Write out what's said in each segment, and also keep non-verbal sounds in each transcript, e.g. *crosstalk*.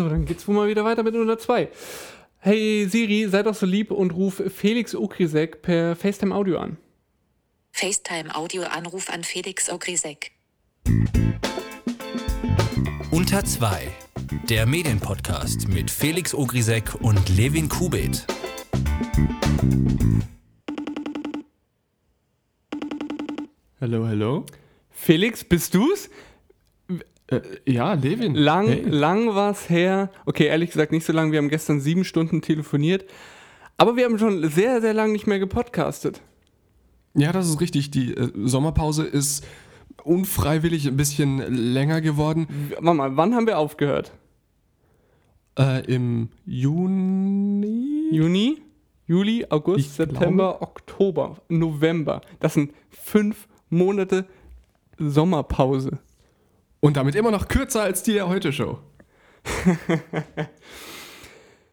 So, dann geht's wohl mal wieder weiter mit 102. Hey Siri, sei doch so lieb und ruf Felix Okrisek per FaceTime Audio an. FaceTime Audio Anruf an Felix Ogrisek. Unter 2. Der Medienpodcast mit Felix Ogrisek und Levin Kubit. Hallo, hallo. Felix, bist du's? Äh, ja, Levin. Lang, Hey. lang war's her. Okay, ehrlich gesagt nicht so lang. Wir haben gestern sieben Stunden telefoniert. Aber wir haben schon sehr, sehr lange nicht mehr gepodcastet. Ja, das ist richtig. Die äh, Sommerpause ist unfreiwillig ein bisschen länger geworden. Warte mal, wann haben wir aufgehört? Äh, Im Juni. Juni, Juli, August, Ich September, Oktober, November. Das sind fünf Monate Sommerpause. Und damit immer noch kürzer als die der Heute-Show. *laughs*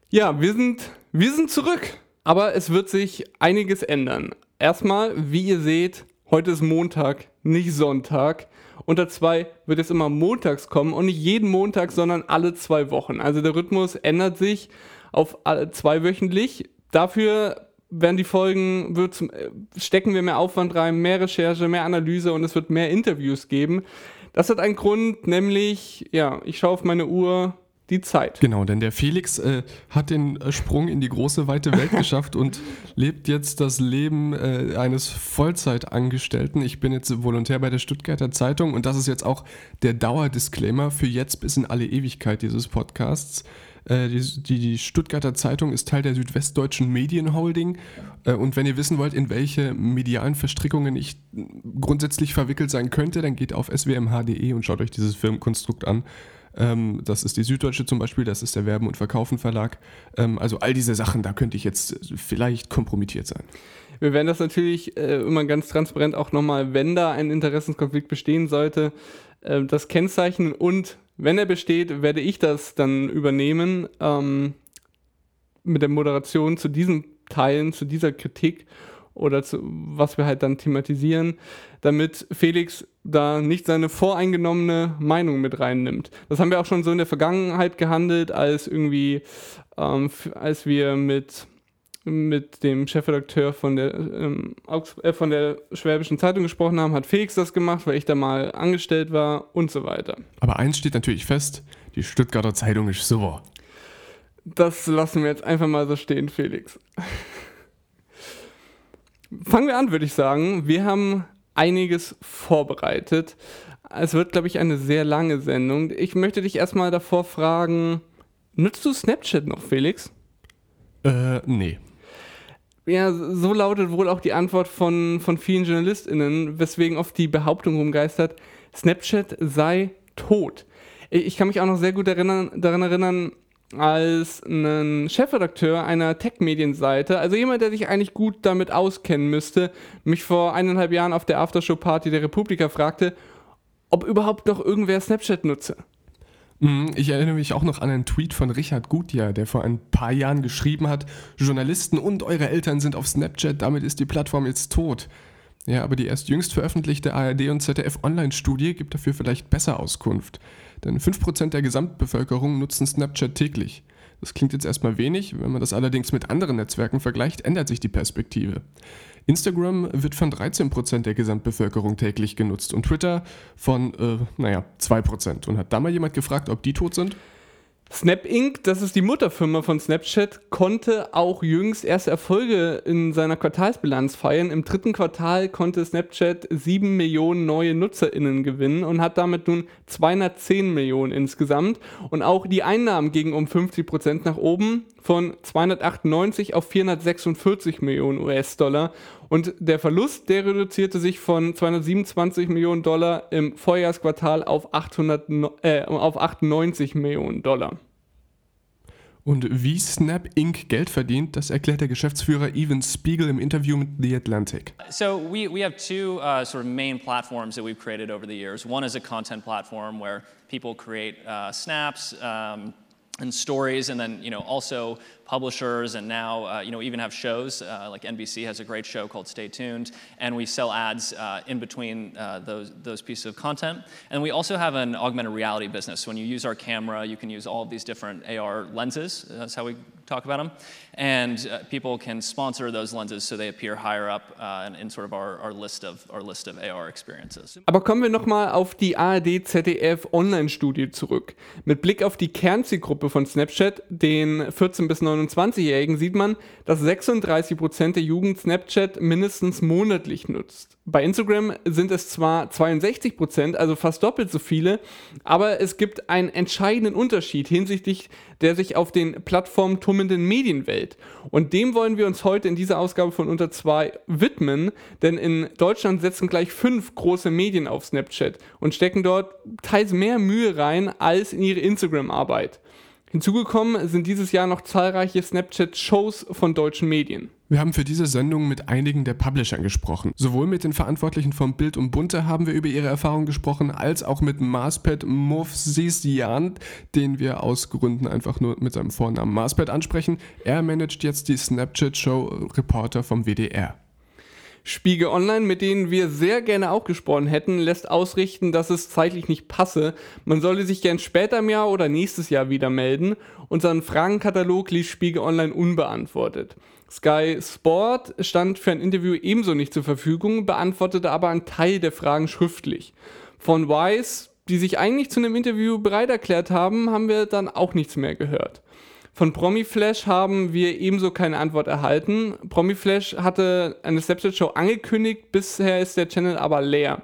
Ja, wir sind, wir sind zurück. Aber es wird sich einiges ändern. Erstmal, wie ihr seht, heute ist Montag, nicht Sonntag. Unter zwei wird es immer montags kommen und nicht jeden Montag, sondern alle zwei Wochen. Also der Rhythmus ändert sich auf alle zweiwöchentlich. Dafür werden die Folgen, wird äh, stecken wir mehr Aufwand rein, mehr Recherche, mehr Analyse und es wird mehr Interviews geben. Das hat einen Grund, nämlich, ja, ich schaue auf meine Uhr, die Zeit. Genau, denn der Felix äh, hat den äh, Sprung in die große, weite Welt *laughs* geschafft und lebt jetzt das Leben äh, eines Vollzeitangestellten. Ich bin jetzt Volontär bei der Stuttgarter Zeitung und das ist jetzt auch der Dauerdisclaimer für jetzt bis in alle Ewigkeit dieses Podcasts. Äh, die, die, Stuttgarter Zeitung ist Teil der Südwestdeutschen Medienholding. Äh, und wenn ihr wissen wollt, in welche medialen Verstrickungen ich grundsätzlich verwickelt sein könnte, dann geht auf swmh.de und schaut euch dieses Firmenkonstrukt an. Ähm, das ist die Süddeutsche zum Beispiel, das ist der Werben und Verkaufen Verlag. Ähm, also all diese Sachen, da könnte ich jetzt vielleicht kompromittiert sein. Wir werden das natürlich äh, immer ganz transparent auch nochmal, wenn da ein Interessenskonflikt bestehen sollte, das kennzeichnen und wenn er besteht, werde ich das dann übernehmen ähm, mit der Moderation zu diesen Teilen, zu dieser Kritik oder zu was wir halt dann thematisieren, damit Felix da nicht seine voreingenommene Meinung mit reinnimmt. Das haben wir auch schon so in der Vergangenheit gehandelt, als irgendwie, ähm, als wir mit mit dem Chefredakteur von der, ähm, äh, von der Schwäbischen Zeitung gesprochen haben, hat Felix das gemacht, weil ich da mal angestellt war und so weiter. Aber eins steht natürlich fest, die Stuttgarter Zeitung ist super. Das lassen wir jetzt einfach mal so stehen, Felix. Fangen wir an, würde ich sagen. Wir haben einiges vorbereitet. Es wird, glaube ich, eine sehr lange Sendung. Ich möchte dich erstmal davor fragen, nutzt du Snapchat noch, Felix? Äh, nee. Ja, so lautet wohl auch die Antwort von, von vielen JournalistInnen, weswegen oft die Behauptung rumgeistert, Snapchat sei tot. Ich kann mich auch noch sehr gut erinnern, daran erinnern, als ein Chefredakteur einer Tech-Medienseite, also jemand, der sich eigentlich gut damit auskennen müsste, mich vor eineinhalb Jahren auf der Aftershow-Party der Republika fragte, ob überhaupt noch irgendwer Snapchat nutze. Mm, Ich erinnere mich auch noch an einen Tweet von Richard Gutjahr, der vor ein paar Jahren geschrieben hat, Journalisten und eure Eltern sind auf Snapchat, damit ist die Plattform jetzt tot. Ja, aber die erst jüngst veröffentlichte ARD und ZDF Online-Studie gibt dafür vielleicht besser Auskunft. Denn 5% der Gesamtbevölkerung nutzen Snapchat täglich. Das klingt jetzt erstmal wenig, wenn man das allerdings mit anderen Netzwerken vergleicht, ändert sich die Perspektive. Instagram wird von 13% der Gesamtbevölkerung täglich genutzt und Twitter von, äh, naja, 2%. Und hat da mal jemand gefragt, ob die tot sind? Snap Inc., das ist die Mutterfirma von Snapchat, konnte auch jüngst erste Erfolge in seiner Quartalsbilanz feiern. Im dritten Quartal konnte Snapchat 7 Millionen neue NutzerInnen gewinnen und hat damit nun 210 Millionen insgesamt. Und auch die Einnahmen gingen um 50 Prozent nach oben von 298 auf 446 Millionen US-Dollar. Und der Verlust, der reduzierte sich von 227 Millionen Dollar im Vorjahresquartal auf, 800, no- äh, auf 98 Millionen Dollar. Und wie Snap Inc. Geld verdient, das erklärt der Geschäftsführer Evan Spiegel im Interview mit The Atlantic. So we, we have two uh, sort of main platforms that we've created over the years. One is a content platform where people create uh, snaps, um, and stories, and then you know also publishers, and now uh, you know even have shows uh, like NBC has a great show called Stay Tuned, and we sell ads uh, in between uh, those those pieces of content. And we also have an augmented reality business. When you use our camera, you can use all of these different AR lenses. That's how we talk about them, and uh, people can sponsor those lenses so they appear higher up uh, in, sort of our, our list of our list of AR experiences. Aber kommen wir nochmal auf die ARD ZDF Online-Studie zurück. Mit Blick auf die Kernzielgruppe von Snapchat, den 14- bis 29-Jährigen, sieht man, dass 36% der Jugend Snapchat mindestens monatlich nutzt. Bei Instagram sind es zwar 62%, also fast doppelt so viele, aber es gibt einen entscheidenden Unterschied hinsichtlich der sich auf den Plattformen tummelnden Medienwelt. Und dem wollen wir uns heute in dieser Ausgabe von Unter 2 widmen, denn in Deutschland setzen gleich fünf große Medien auf Snapchat und stecken dort teils mehr Mühe rein als in ihre Instagram-Arbeit. Hinzugekommen sind dieses Jahr noch zahlreiche Snapchat-Shows von deutschen Medien. Wir haben für diese Sendung mit einigen der Publishern gesprochen. Sowohl mit den Verantwortlichen von Bild und Bunte haben wir über ihre Erfahrungen gesprochen, als auch mit Marspet Movsisian, den wir aus Gründen einfach nur mit seinem Vornamen Marspet ansprechen. Er managt jetzt die Snapchat-Show Reporter vom WDR. Spiegel Online, mit denen wir sehr gerne auch gesprochen hätten, lässt ausrichten, dass es zeitlich nicht passe. Man solle sich gern später im Jahr oder nächstes Jahr wieder melden. Unseren Fragenkatalog ließ Spiegel Online unbeantwortet. Sky Sport stand für ein Interview ebenso nicht zur Verfügung, beantwortete aber einen Teil der Fragen schriftlich. Von Wise, die sich eigentlich zu einem Interview bereit erklärt haben, haben wir dann auch nichts mehr gehört. Von Promiflash haben wir ebenso keine Antwort erhalten. Promiflash hatte eine Snapchat-Show angekündigt, bisher ist der Channel aber leer.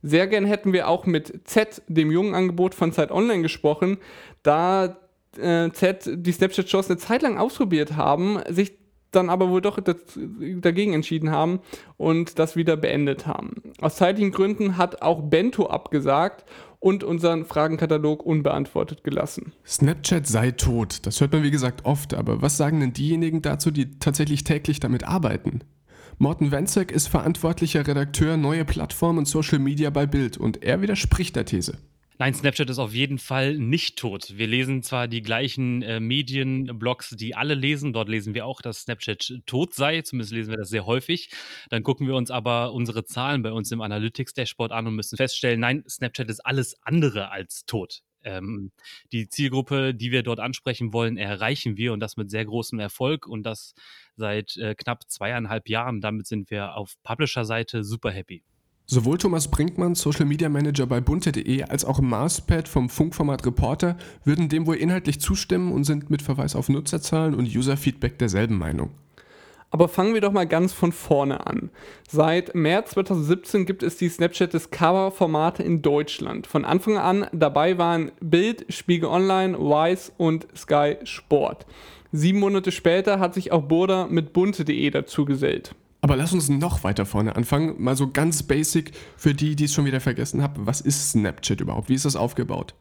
Sehr gern hätten wir auch mit Z, dem jungen Angebot von Zeit Online, gesprochen, da äh, Z die Snapchat-Shows eine Zeit lang ausprobiert haben, sich dann aber wohl doch dagegen entschieden haben und das wieder beendet haben. Aus zeitlichen Gründen hat auch Bento abgesagt und unseren Fragenkatalog unbeantwortet gelassen. Snapchat sei tot. Das hört man wie gesagt oft, aber was sagen denn diejenigen dazu, die tatsächlich täglich damit arbeiten? Morten Wenzek ist verantwortlicher Redakteur neue Plattformen und Social Media bei Bild und er widerspricht der These. Nein, Snapchat ist auf jeden Fall nicht tot. Wir lesen zwar die gleichen äh, Medienblogs, die alle lesen. Dort lesen wir auch, dass Snapchat tot sei. Zumindest lesen wir das sehr häufig. Dann gucken wir uns aber unsere Zahlen bei uns im Analytics-Dashboard an und müssen feststellen, nein, Snapchat ist alles andere als tot. Ähm, die Zielgruppe, die wir dort ansprechen wollen, erreichen wir und das mit sehr großem Erfolg und das seit äh, knapp zweieinhalb Jahren. Damit sind wir auf Publisher-Seite super happy. Sowohl Thomas Brinkmann, Social Media Manager bei bunte.de, als auch Marspad vom Funkformat Reporter würden dem wohl inhaltlich zustimmen und sind mit Verweis auf Nutzerzahlen und User-Feedback derselben Meinung. Aber fangen wir doch mal ganz von vorne an. Seit März 2017 gibt es die Snapchat Discover-Formate in Deutschland. Von Anfang an dabei waren Bild, Spiegel Online, Wise und Sky Sport. Sieben Monate später hat sich auch Burda mit bunte.de dazu gesellt. Aber lass uns noch weiter vorne anfangen. Mal so ganz basic für die, die es schon wieder vergessen haben. Was ist Snapchat überhaupt? Wie ist das aufgebaut?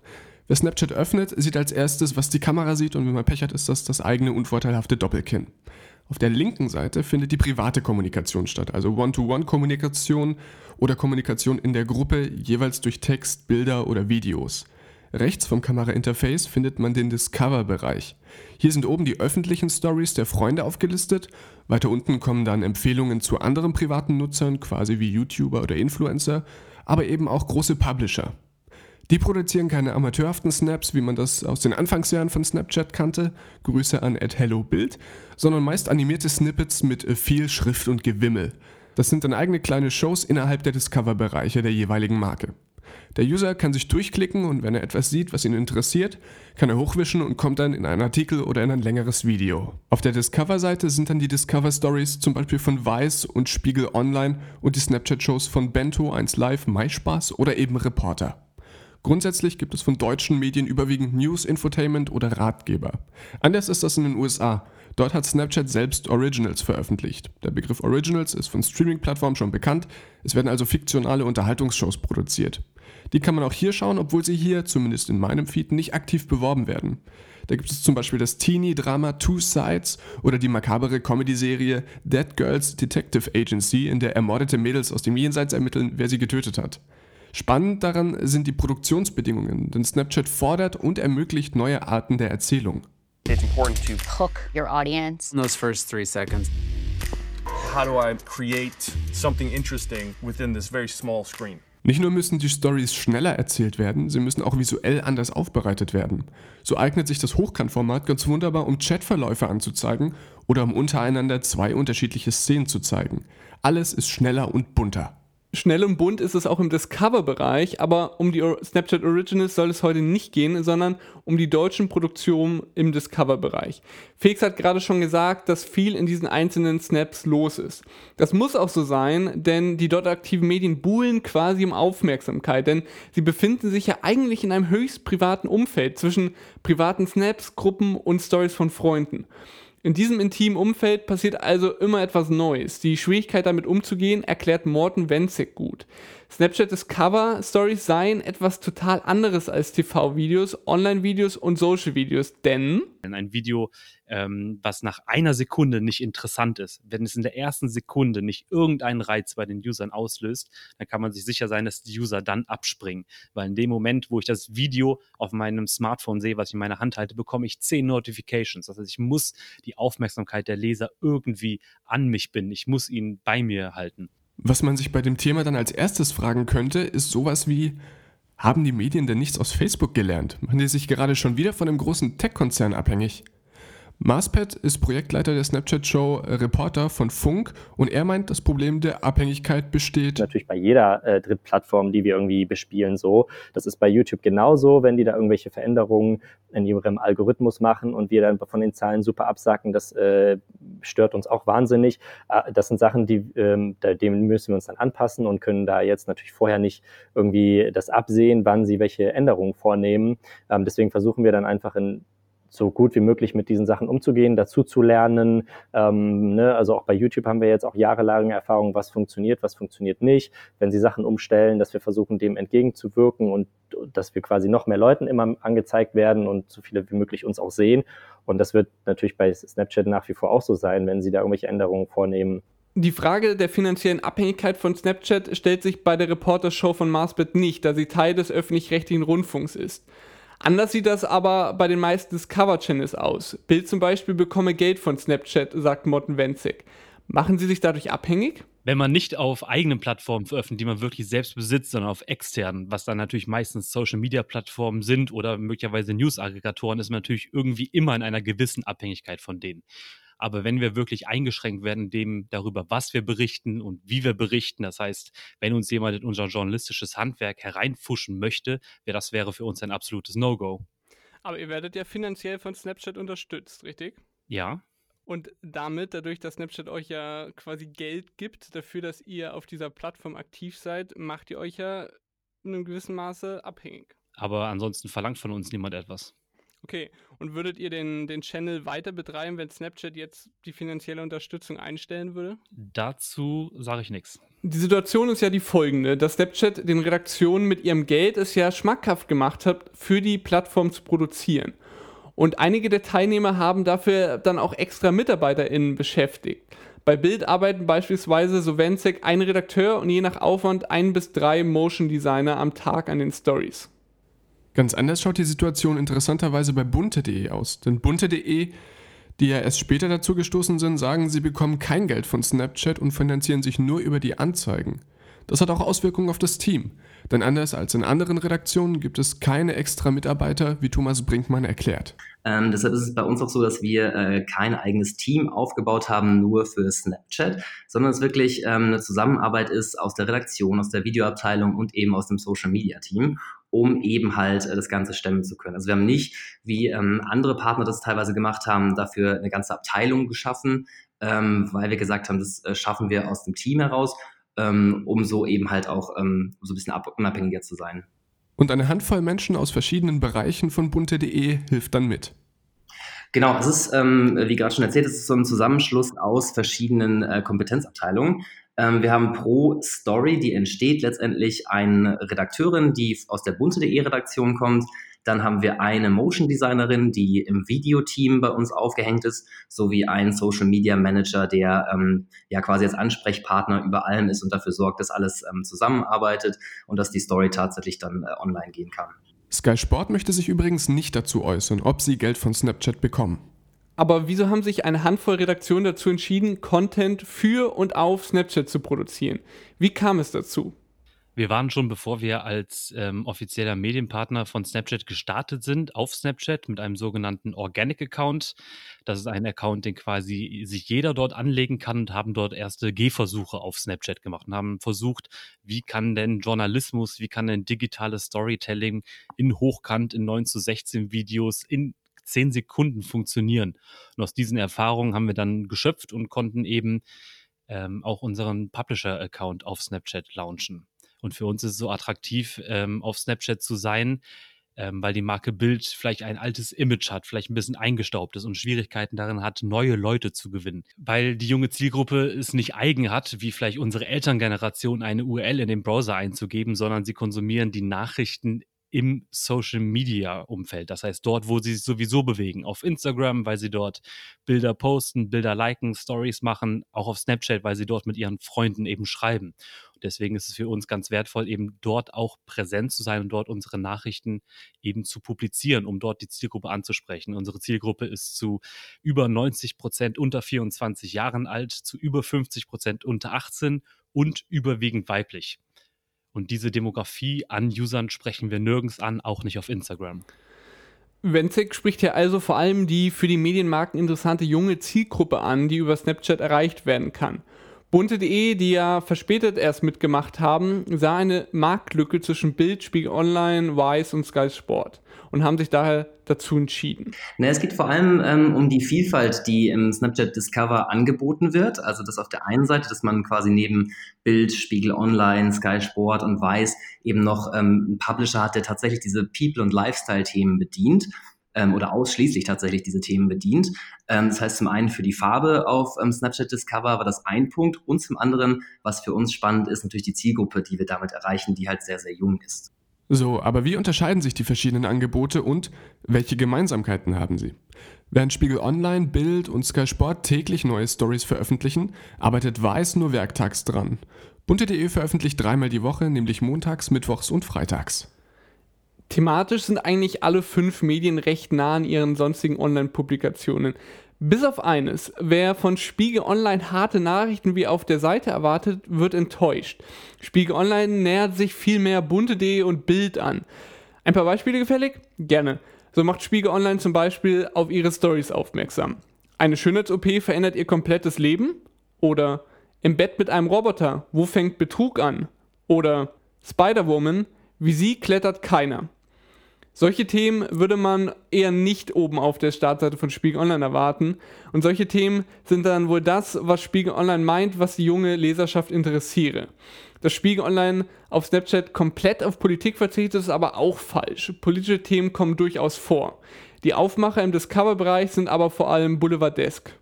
Wer Snapchat öffnet, sieht als erstes, was die Kamera sieht und wenn man Pech hat, ist das das eigene unvorteilhafte Doppelkinn. Auf der linken Seite findet die private Kommunikation statt, also One-to-One-Kommunikation oder Kommunikation in der Gruppe, jeweils durch Text, Bilder oder Videos. Rechts vom Kamerainterface findet man den Discover-Bereich. Hier sind oben die öffentlichen Stories der Freunde aufgelistet. Weiter unten kommen dann Empfehlungen zu anderen privaten Nutzern, quasi wie YouTuber oder Influencer, aber eben auch große Publisher. Die produzieren keine amateurhaften Snaps, wie man das aus den Anfangsjahren von Snapchat kannte, Grüße an @hellobild, sondern meist animierte Snippets mit viel Schrift und Gewimmel. Das sind dann eigene kleine Shows innerhalb der Discover-Bereiche der jeweiligen Marke. Der User kann sich durchklicken und wenn er etwas sieht, was ihn interessiert, kann er hochwischen und kommt dann in einen Artikel oder in ein längeres Video. Auf der Discover-Seite sind dann die Discover Stories zum Beispiel von Vice und Spiegel Online und die Snapchat-Shows von Bento, 1 Live, MySpaß oder eben Reporter. Grundsätzlich gibt es von deutschen Medien überwiegend News, Infotainment oder Ratgeber. Anders ist das in den USA. Dort hat Snapchat selbst Originals veröffentlicht. Der Begriff Originals ist von Streaming-Plattformen schon bekannt. Es werden also fiktionale Unterhaltungsshows produziert. Die kann man auch hier schauen, obwohl sie hier, zumindest in meinem Feed, nicht aktiv beworben werden. Da gibt es zum Beispiel das Teenie-Drama Two Sides oder die makabere Comedy-Serie Dead Girls Detective Agency, in der ermordete Mädels aus dem Jenseits ermitteln, wer sie getötet hat. Spannend daran sind die Produktionsbedingungen, denn Snapchat fordert und ermöglicht neue Arten der Erzählung. It's important to hook your audience. In those first three seconds. how do I create something interesting within this very small screen? Nicht nur müssen die Stories schneller erzählt werden, sie müssen auch visuell anders aufbereitet werden. So eignet sich das Hochkantformat ganz wunderbar, um Chatverläufe anzuzeigen oder um untereinander zwei unterschiedliche Szenen zu zeigen. Alles ist schneller und bunter. Schnell und bunt ist es auch im Discover-Bereich, aber um die Snapchat Originals soll es heute nicht gehen, sondern um die deutschen Produktionen im Discover-Bereich. Felix hat gerade schon gesagt, dass viel in diesen einzelnen Snaps los ist. Das muss auch so sein, denn die dort aktiven Medien buhlen quasi um Aufmerksamkeit, denn sie befinden sich ja eigentlich in einem höchst privaten Umfeld zwischen privaten Snaps, Gruppen und Stories von Freunden. In diesem intimen Umfeld passiert also immer etwas Neues. Die Schwierigkeit damit umzugehen erklärt Morten Wenzig gut. Snapchat Discover Stories seien etwas total anderes als TV-Videos, Online-Videos und Social-Videos, denn ein Video, ähm, was nach einer Sekunde nicht interessant ist, wenn es in der ersten Sekunde nicht irgendeinen Reiz bei den Usern auslöst, dann kann man sich sicher sein, dass die User dann abspringen. Weil in dem Moment, wo ich das Video auf meinem Smartphone sehe, was ich in meiner Hand halte, bekomme ich zehn Notifications. Das heißt, ich muss die Aufmerksamkeit der Leser irgendwie an mich binden. Ich muss ihn bei mir halten. Was man sich bei dem Thema dann als erstes fragen könnte, ist sowas wie, haben die Medien denn nichts aus Facebook gelernt? Machen die sich gerade schon wieder von einem großen Tech-Konzern abhängig? Marspet ist Projektleiter der Snapchat-Show äh, Reporter von Funk und er meint, das Problem der Abhängigkeit besteht. Natürlich bei jeder äh, Drittplattform, die wir irgendwie bespielen, so. Das ist bei YouTube genauso, wenn die da irgendwelche Veränderungen in ihrem Algorithmus machen und wir dann von den Zahlen super absacken, das äh, stört uns auch wahnsinnig. Äh, das sind Sachen, die, ähm, da, dem müssen wir uns dann anpassen und können da jetzt natürlich vorher nicht irgendwie das absehen, wann sie welche Änderungen vornehmen. Ähm, deswegen versuchen wir dann einfach in so gut wie möglich mit diesen Sachen umzugehen, dazu zu lernen. Ähm, ne? Also auch bei YouTube haben wir jetzt auch jahrelange Erfahrung, was funktioniert, was funktioniert nicht. Wenn sie Sachen umstellen, dass wir versuchen, dem entgegenzuwirken und dass wir quasi noch mehr Leuten immer angezeigt werden und so viele wie möglich uns auch sehen. Und das wird natürlich bei Snapchat nach wie vor auch so sein, wenn sie da irgendwelche Änderungen vornehmen. Die Frage der finanziellen Abhängigkeit von Snapchat stellt sich bei der Reporter-Show von Marsbet nicht, da sie Teil des öffentlich-rechtlichen Rundfunks ist. Anders sieht das aber bei den meisten Discover-Channels aus. Bild zum Beispiel bekomme Geld von Snapchat, sagt Morten Wenzig. Machen sie sich dadurch abhängig? Wenn man nicht auf eigenen Plattformen veröffentlicht, die man wirklich selbst besitzt, sondern auf externen, was dann natürlich meistens Social-Media-Plattformen sind oder möglicherweise News-Aggregatoren, ist man natürlich irgendwie immer in einer gewissen Abhängigkeit von denen. Aber wenn wir wirklich eingeschränkt werden, dem darüber, was wir berichten und wie wir berichten, das heißt, wenn uns jemand in unser journalistisches Handwerk hereinfuschen möchte, das wäre für uns ein absolutes No-Go. Aber ihr werdet ja finanziell von Snapchat unterstützt, richtig? Ja. Und damit, dadurch, dass Snapchat euch ja quasi Geld gibt dafür, dass ihr auf dieser Plattform aktiv seid, macht ihr euch ja in einem gewissen Maße abhängig. Aber ansonsten verlangt von uns niemand etwas. Okay, und würdet ihr den, den Channel weiter betreiben, wenn Snapchat jetzt die finanzielle Unterstützung einstellen würde? Dazu sage ich nichts. Die Situation ist ja die folgende, dass Snapchat den Redaktionen mit ihrem Geld es ja schmackhaft gemacht hat, für die Plattform zu produzieren. Und einige der Teilnehmer haben dafür dann auch extra MitarbeiterInnen beschäftigt. Bei Bild arbeiten beispielsweise so Wenzek ein Redakteur und je nach Aufwand ein bis drei Motion Designer am Tag an den Stories. Ganz anders schaut die Situation interessanterweise bei bunte.de aus. Denn bunte.de, die ja erst später dazu gestoßen sind, sagen, sie bekommen kein Geld von Snapchat und finanzieren sich nur über die Anzeigen. Das hat auch Auswirkungen auf das Team. Denn anders als in anderen Redaktionen gibt es keine extra Mitarbeiter, wie Thomas Brinkmann erklärt. Ähm, deshalb ist es bei uns auch so, dass wir äh, kein eigenes Team aufgebaut haben, nur für Snapchat, sondern es wirklich ähm, eine Zusammenarbeit ist aus der Redaktion, aus der Videoabteilung und eben aus dem Social Media Team um eben halt äh, das Ganze stemmen zu können. Also wir haben nicht, wie ähm, andere Partner das teilweise gemacht haben, dafür eine ganze Abteilung geschaffen, ähm, weil wir gesagt haben, das äh, schaffen wir aus dem Team heraus, ähm, um so eben halt auch ähm, so ein bisschen unabhängiger zu sein. Und eine Handvoll Menschen aus verschiedenen Bereichen von bunte.de hilft dann mit. Genau, es ist, ähm, wie gerade schon erzählt, es ist so ein Zusammenschluss aus verschiedenen äh, Kompetenzabteilungen. Ähm, wir haben pro Story, die entsteht, letztendlich eine Redakteurin, die aus der bunte.de Redaktion kommt. Dann haben wir eine Motion Designerin, die im Videoteam bei uns aufgehängt ist, sowie einen Social Media Manager, der ähm, ja quasi als Ansprechpartner über allem ist und dafür sorgt, dass alles ähm, zusammenarbeitet und dass die Story tatsächlich dann äh, online gehen kann. Sky Sport möchte sich übrigens nicht dazu äußern, ob sie Geld von Snapchat bekommen. Aber wieso haben sich eine Handvoll Redaktionen dazu entschieden, Content für und auf Snapchat zu produzieren? Wie kam es dazu? Wir waren schon, bevor wir als ähm, offizieller Medienpartner von Snapchat gestartet sind, auf Snapchat mit einem sogenannten Organic Account. Das ist ein Account, den quasi sich jeder dort anlegen kann und haben dort erste Gehversuche auf Snapchat gemacht und haben versucht, wie kann denn Journalismus, wie kann denn digitales Storytelling in Hochkant, in 9 zu 16 Videos, in zehn Sekunden funktionieren. Und aus diesen Erfahrungen haben wir dann geschöpft und konnten eben ähm, auch unseren Publisher-Account auf Snapchat launchen. Und für uns ist es so attraktiv, ähm, auf Snapchat zu sein, ähm, weil die Marke Bild vielleicht ein altes Image hat, vielleicht ein bisschen eingestaubt ist und Schwierigkeiten darin hat, neue Leute zu gewinnen. Weil die junge Zielgruppe es nicht eigen hat, wie vielleicht unsere Elterngeneration eine URL in den Browser einzugeben, sondern sie konsumieren die Nachrichten im Social Media Umfeld. Das heißt, dort, wo sie sich sowieso bewegen. Auf Instagram, weil sie dort Bilder posten, Bilder liken, Stories machen. Auch auf Snapchat, weil sie dort mit ihren Freunden eben schreiben. Und deswegen ist es für uns ganz wertvoll, eben dort auch präsent zu sein und dort unsere Nachrichten eben zu publizieren, um dort die Zielgruppe anzusprechen. Unsere Zielgruppe ist zu über 90 Prozent unter 24 Jahren alt, zu über 50 Prozent unter 18 und überwiegend weiblich. Und diese Demografie an Usern sprechen wir nirgends an, auch nicht auf Instagram. Wenzek spricht hier also vor allem die für die Medienmarken interessante junge Zielgruppe an, die über Snapchat erreicht werden kann. Bunte.de, die ja verspätet erst mitgemacht haben, sah eine Marktlücke zwischen Bild, Spiegel Online, Vice und Sky Sport und haben sich daher dazu entschieden? Na, es geht vor allem ähm, um die Vielfalt, die im Snapchat Discover angeboten wird. Also das auf der einen Seite, dass man quasi neben Bild, Spiegel Online, Sky Sport und Weiß eben noch ähm, einen Publisher hat, der tatsächlich diese People- und Lifestyle-Themen bedient ähm, oder ausschließlich tatsächlich diese Themen bedient. Ähm, das heißt zum einen für die Farbe auf ähm, Snapchat Discover war das ein Punkt und zum anderen, was für uns spannend ist, natürlich die Zielgruppe, die wir damit erreichen, die halt sehr, sehr jung ist. So, aber wie unterscheiden sich die verschiedenen Angebote und welche Gemeinsamkeiten haben sie? Während Spiegel Online, Bild und Sky Sport täglich neue Stories veröffentlichen, arbeitet Weiß nur werktags dran. Bunte.de veröffentlicht dreimal die Woche, nämlich montags, mittwochs und freitags. Thematisch sind eigentlich alle fünf Medien recht nah an ihren sonstigen Online-Publikationen. Bis auf eines, wer von Spiegel Online harte Nachrichten wie auf der Seite erwartet, wird enttäuscht. Spiegel Online nähert sich viel mehr bunte.de und Bild an. Ein paar Beispiele gefällig? Gerne. So macht Spiegel Online zum Beispiel auf ihre Stories aufmerksam. Eine Schönheits-OP verändert ihr komplettes Leben? Oder im Bett mit einem Roboter, wo fängt Betrug an? Oder Spider-Woman, wie sie klettert keiner. Solche Themen würde man eher nicht oben auf der Startseite von Spiegel Online erwarten. Und solche Themen sind dann wohl das, was Spiegel Online meint, was die junge Leserschaft interessiere. Dass Spiegel Online auf Snapchat komplett auf Politik verzichtet, ist aber auch falsch. Politische Themen kommen durchaus vor. Die Aufmacher im Discover-Bereich sind aber vor allem boulevardesk.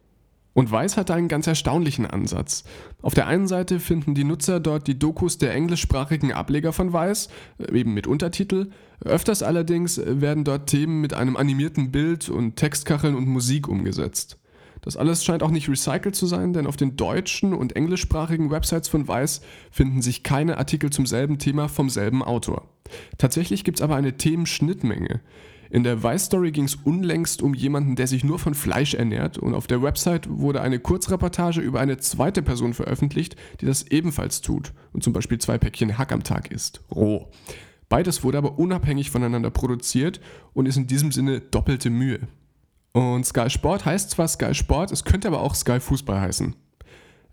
Und Weiß hat einen ganz erstaunlichen Ansatz. Auf der einen Seite finden die Nutzer dort die Dokus der englischsprachigen Ableger von Weiß, äh, eben mit Untertitel. Öfters allerdings werden dort Themen mit einem animierten Bild und Textkacheln und Musik umgesetzt. Das alles scheint auch nicht recycelt zu sein, denn auf den deutschen und englischsprachigen Websites von Weiß finden sich keine Artikel zum selben Thema vom selben Autor. Tatsächlich gibt es aber eine Themenschnittmenge. In der Vice-Story ging es unlängst um jemanden, der sich nur von Fleisch ernährt und auf der Website wurde eine Kurzreportage über eine zweite Person veröffentlicht, die das ebenfalls tut und zum Beispiel zwei Päckchen Hack am Tag isst, roh. Beides wurde aber unabhängig voneinander produziert und ist in diesem Sinne doppelte Mühe. Und Sky Sport heißt zwar Sky Sport, es könnte aber auch Sky Fußball heißen.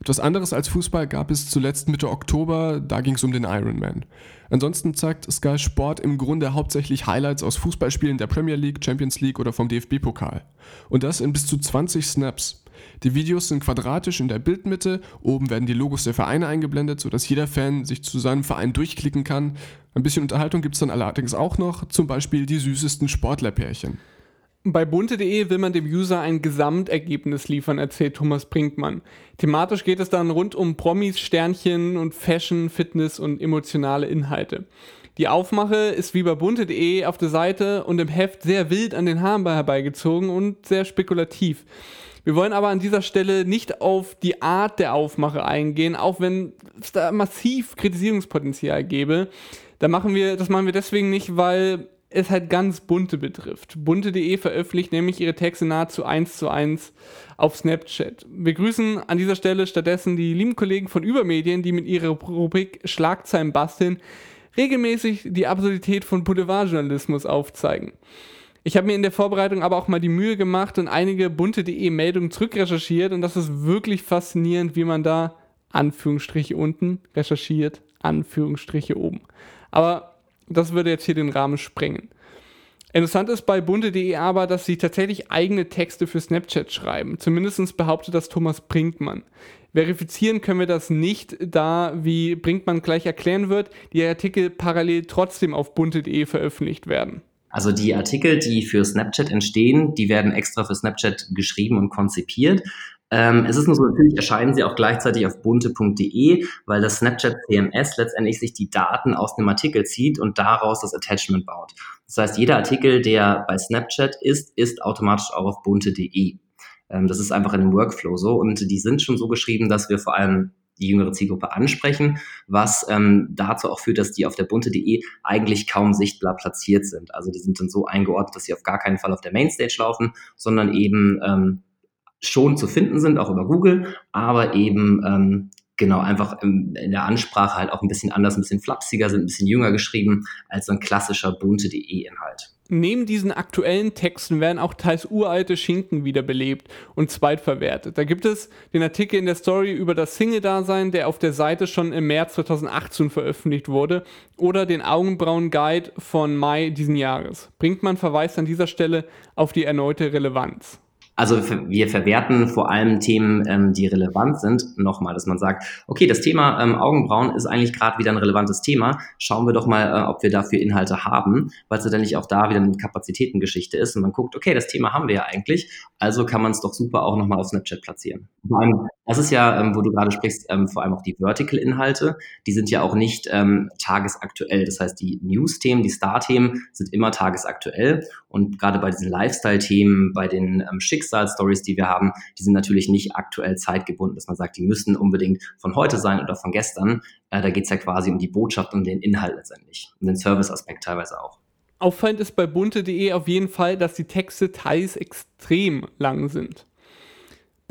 Etwas anderes als Fußball gab es zuletzt Mitte Oktober, da ging es um den Ironman. Ansonsten zeigt Sky Sport im Grunde hauptsächlich Highlights aus Fußballspielen der Premier League, Champions League oder vom DFB-Pokal. Und das in bis zu 20 Snaps. Die Videos sind quadratisch in der Bildmitte, oben werden die Logos der Vereine eingeblendet, sodass jeder Fan sich zu seinem Verein durchklicken kann. Ein bisschen Unterhaltung gibt es dann allerdings auch noch, zum Beispiel die süßesten Sportlerpärchen. Bei bunte.de will man dem User ein Gesamtergebnis liefern, erzählt Thomas Brinkmann. Thematisch geht es dann rund um Promis, Sternchen und Fashion, Fitness und emotionale Inhalte. Die Aufmache ist wie bei bunte.de auf der Seite und im Heft sehr wild an den Haaren herbeigezogen und sehr spekulativ. Wir wollen aber an dieser Stelle nicht auf die Art der Aufmache eingehen, auch wenn es da massiv Kritisierungspotenzial gäbe. Da machen wir, das machen wir deswegen nicht, weil es halt ganz bunte betrifft. Bunte.de veröffentlicht nämlich ihre Texte nahezu eins zu eins auf Snapchat. Wir grüßen an dieser Stelle stattdessen die lieben Kollegen von Übermedien, die mit ihrer Rubrik Schlagzeilen basteln regelmäßig die Absurdität von Boulevardjournalismus aufzeigen. Ich habe mir in der Vorbereitung aber auch mal die Mühe gemacht und einige bunte.de Meldungen zurückrecherchiert und das ist wirklich faszinierend, wie man da Anführungsstriche unten recherchiert, Anführungsstriche oben. Aber das würde jetzt hier den Rahmen sprengen. Interessant ist bei bunte.de aber, dass sie tatsächlich eigene Texte für Snapchat schreiben. Zumindest behauptet das Thomas Brinkmann. Verifizieren können wir das nicht, da, wie Brinkmann gleich erklären wird, die Artikel parallel trotzdem auf bunte.de veröffentlicht werden. Also die Artikel, die für Snapchat entstehen, die werden extra für Snapchat geschrieben und konzipiert. Ähm, es ist nur so, natürlich erscheinen sie auch gleichzeitig auf bunte.de, weil das Snapchat CMS letztendlich sich die Daten aus dem Artikel zieht und daraus das Attachment baut. Das heißt, jeder Artikel, der bei Snapchat ist, ist automatisch auch auf bunte.de. Ähm, das ist einfach in dem Workflow so und die sind schon so geschrieben, dass wir vor allem die jüngere Zielgruppe ansprechen, was ähm, dazu auch führt, dass die auf der bunte.de eigentlich kaum sichtbar platziert sind. Also die sind dann so eingeordnet, dass sie auf gar keinen Fall auf der Mainstage laufen, sondern eben ähm, schon zu finden sind, auch über Google, aber eben ähm, genau einfach in der Ansprache halt auch ein bisschen anders, ein bisschen flapsiger, sind ein bisschen jünger geschrieben als so ein klassischer bunte.de-Inhalt. Neben diesen aktuellen Texten werden auch teils uralte Schinken wiederbelebt und zweitverwertet. Da gibt es den Artikel in der Story über das Single-Dasein, der auf der Seite schon im März 2018 veröffentlicht wurde, oder den Augenbrauen-Guide von Mai diesen Jahres. Brinkmann verweist an dieser Stelle auf die erneute Relevanz. Also wir verwerten vor allem Themen, ähm, die relevant sind. Nochmal, dass man sagt, okay, das Thema ähm, Augenbrauen ist eigentlich gerade wieder ein relevantes Thema. Schauen wir doch mal, äh, ob wir dafür Inhalte haben, weil es letztendlich auch da wieder eine Kapazitätengeschichte ist. Und man guckt, okay, das Thema haben wir ja eigentlich, also kann man es doch super auch nochmal auf Snapchat platzieren. Vor allem, das ist ja, ähm, wo du gerade sprichst, ähm, vor allem auch die Vertical-Inhalte. Die sind ja auch nicht ähm, tagesaktuell. Das heißt, die News-Themen, die Star-Themen sind immer tagesaktuell. Und gerade bei diesen Lifestyle-Themen, bei den ähm, Schicksalsstories, die wir haben, die sind natürlich nicht aktuell zeitgebunden, dass man sagt, die müssen unbedingt von heute sein oder von gestern. Äh, da geht es ja quasi um die Botschaft und den Inhalt letztendlich und den Service-Aspekt teilweise auch. Auffallend ist bei bunte.de auf jeden Fall, dass die Texte teils extrem lang sind.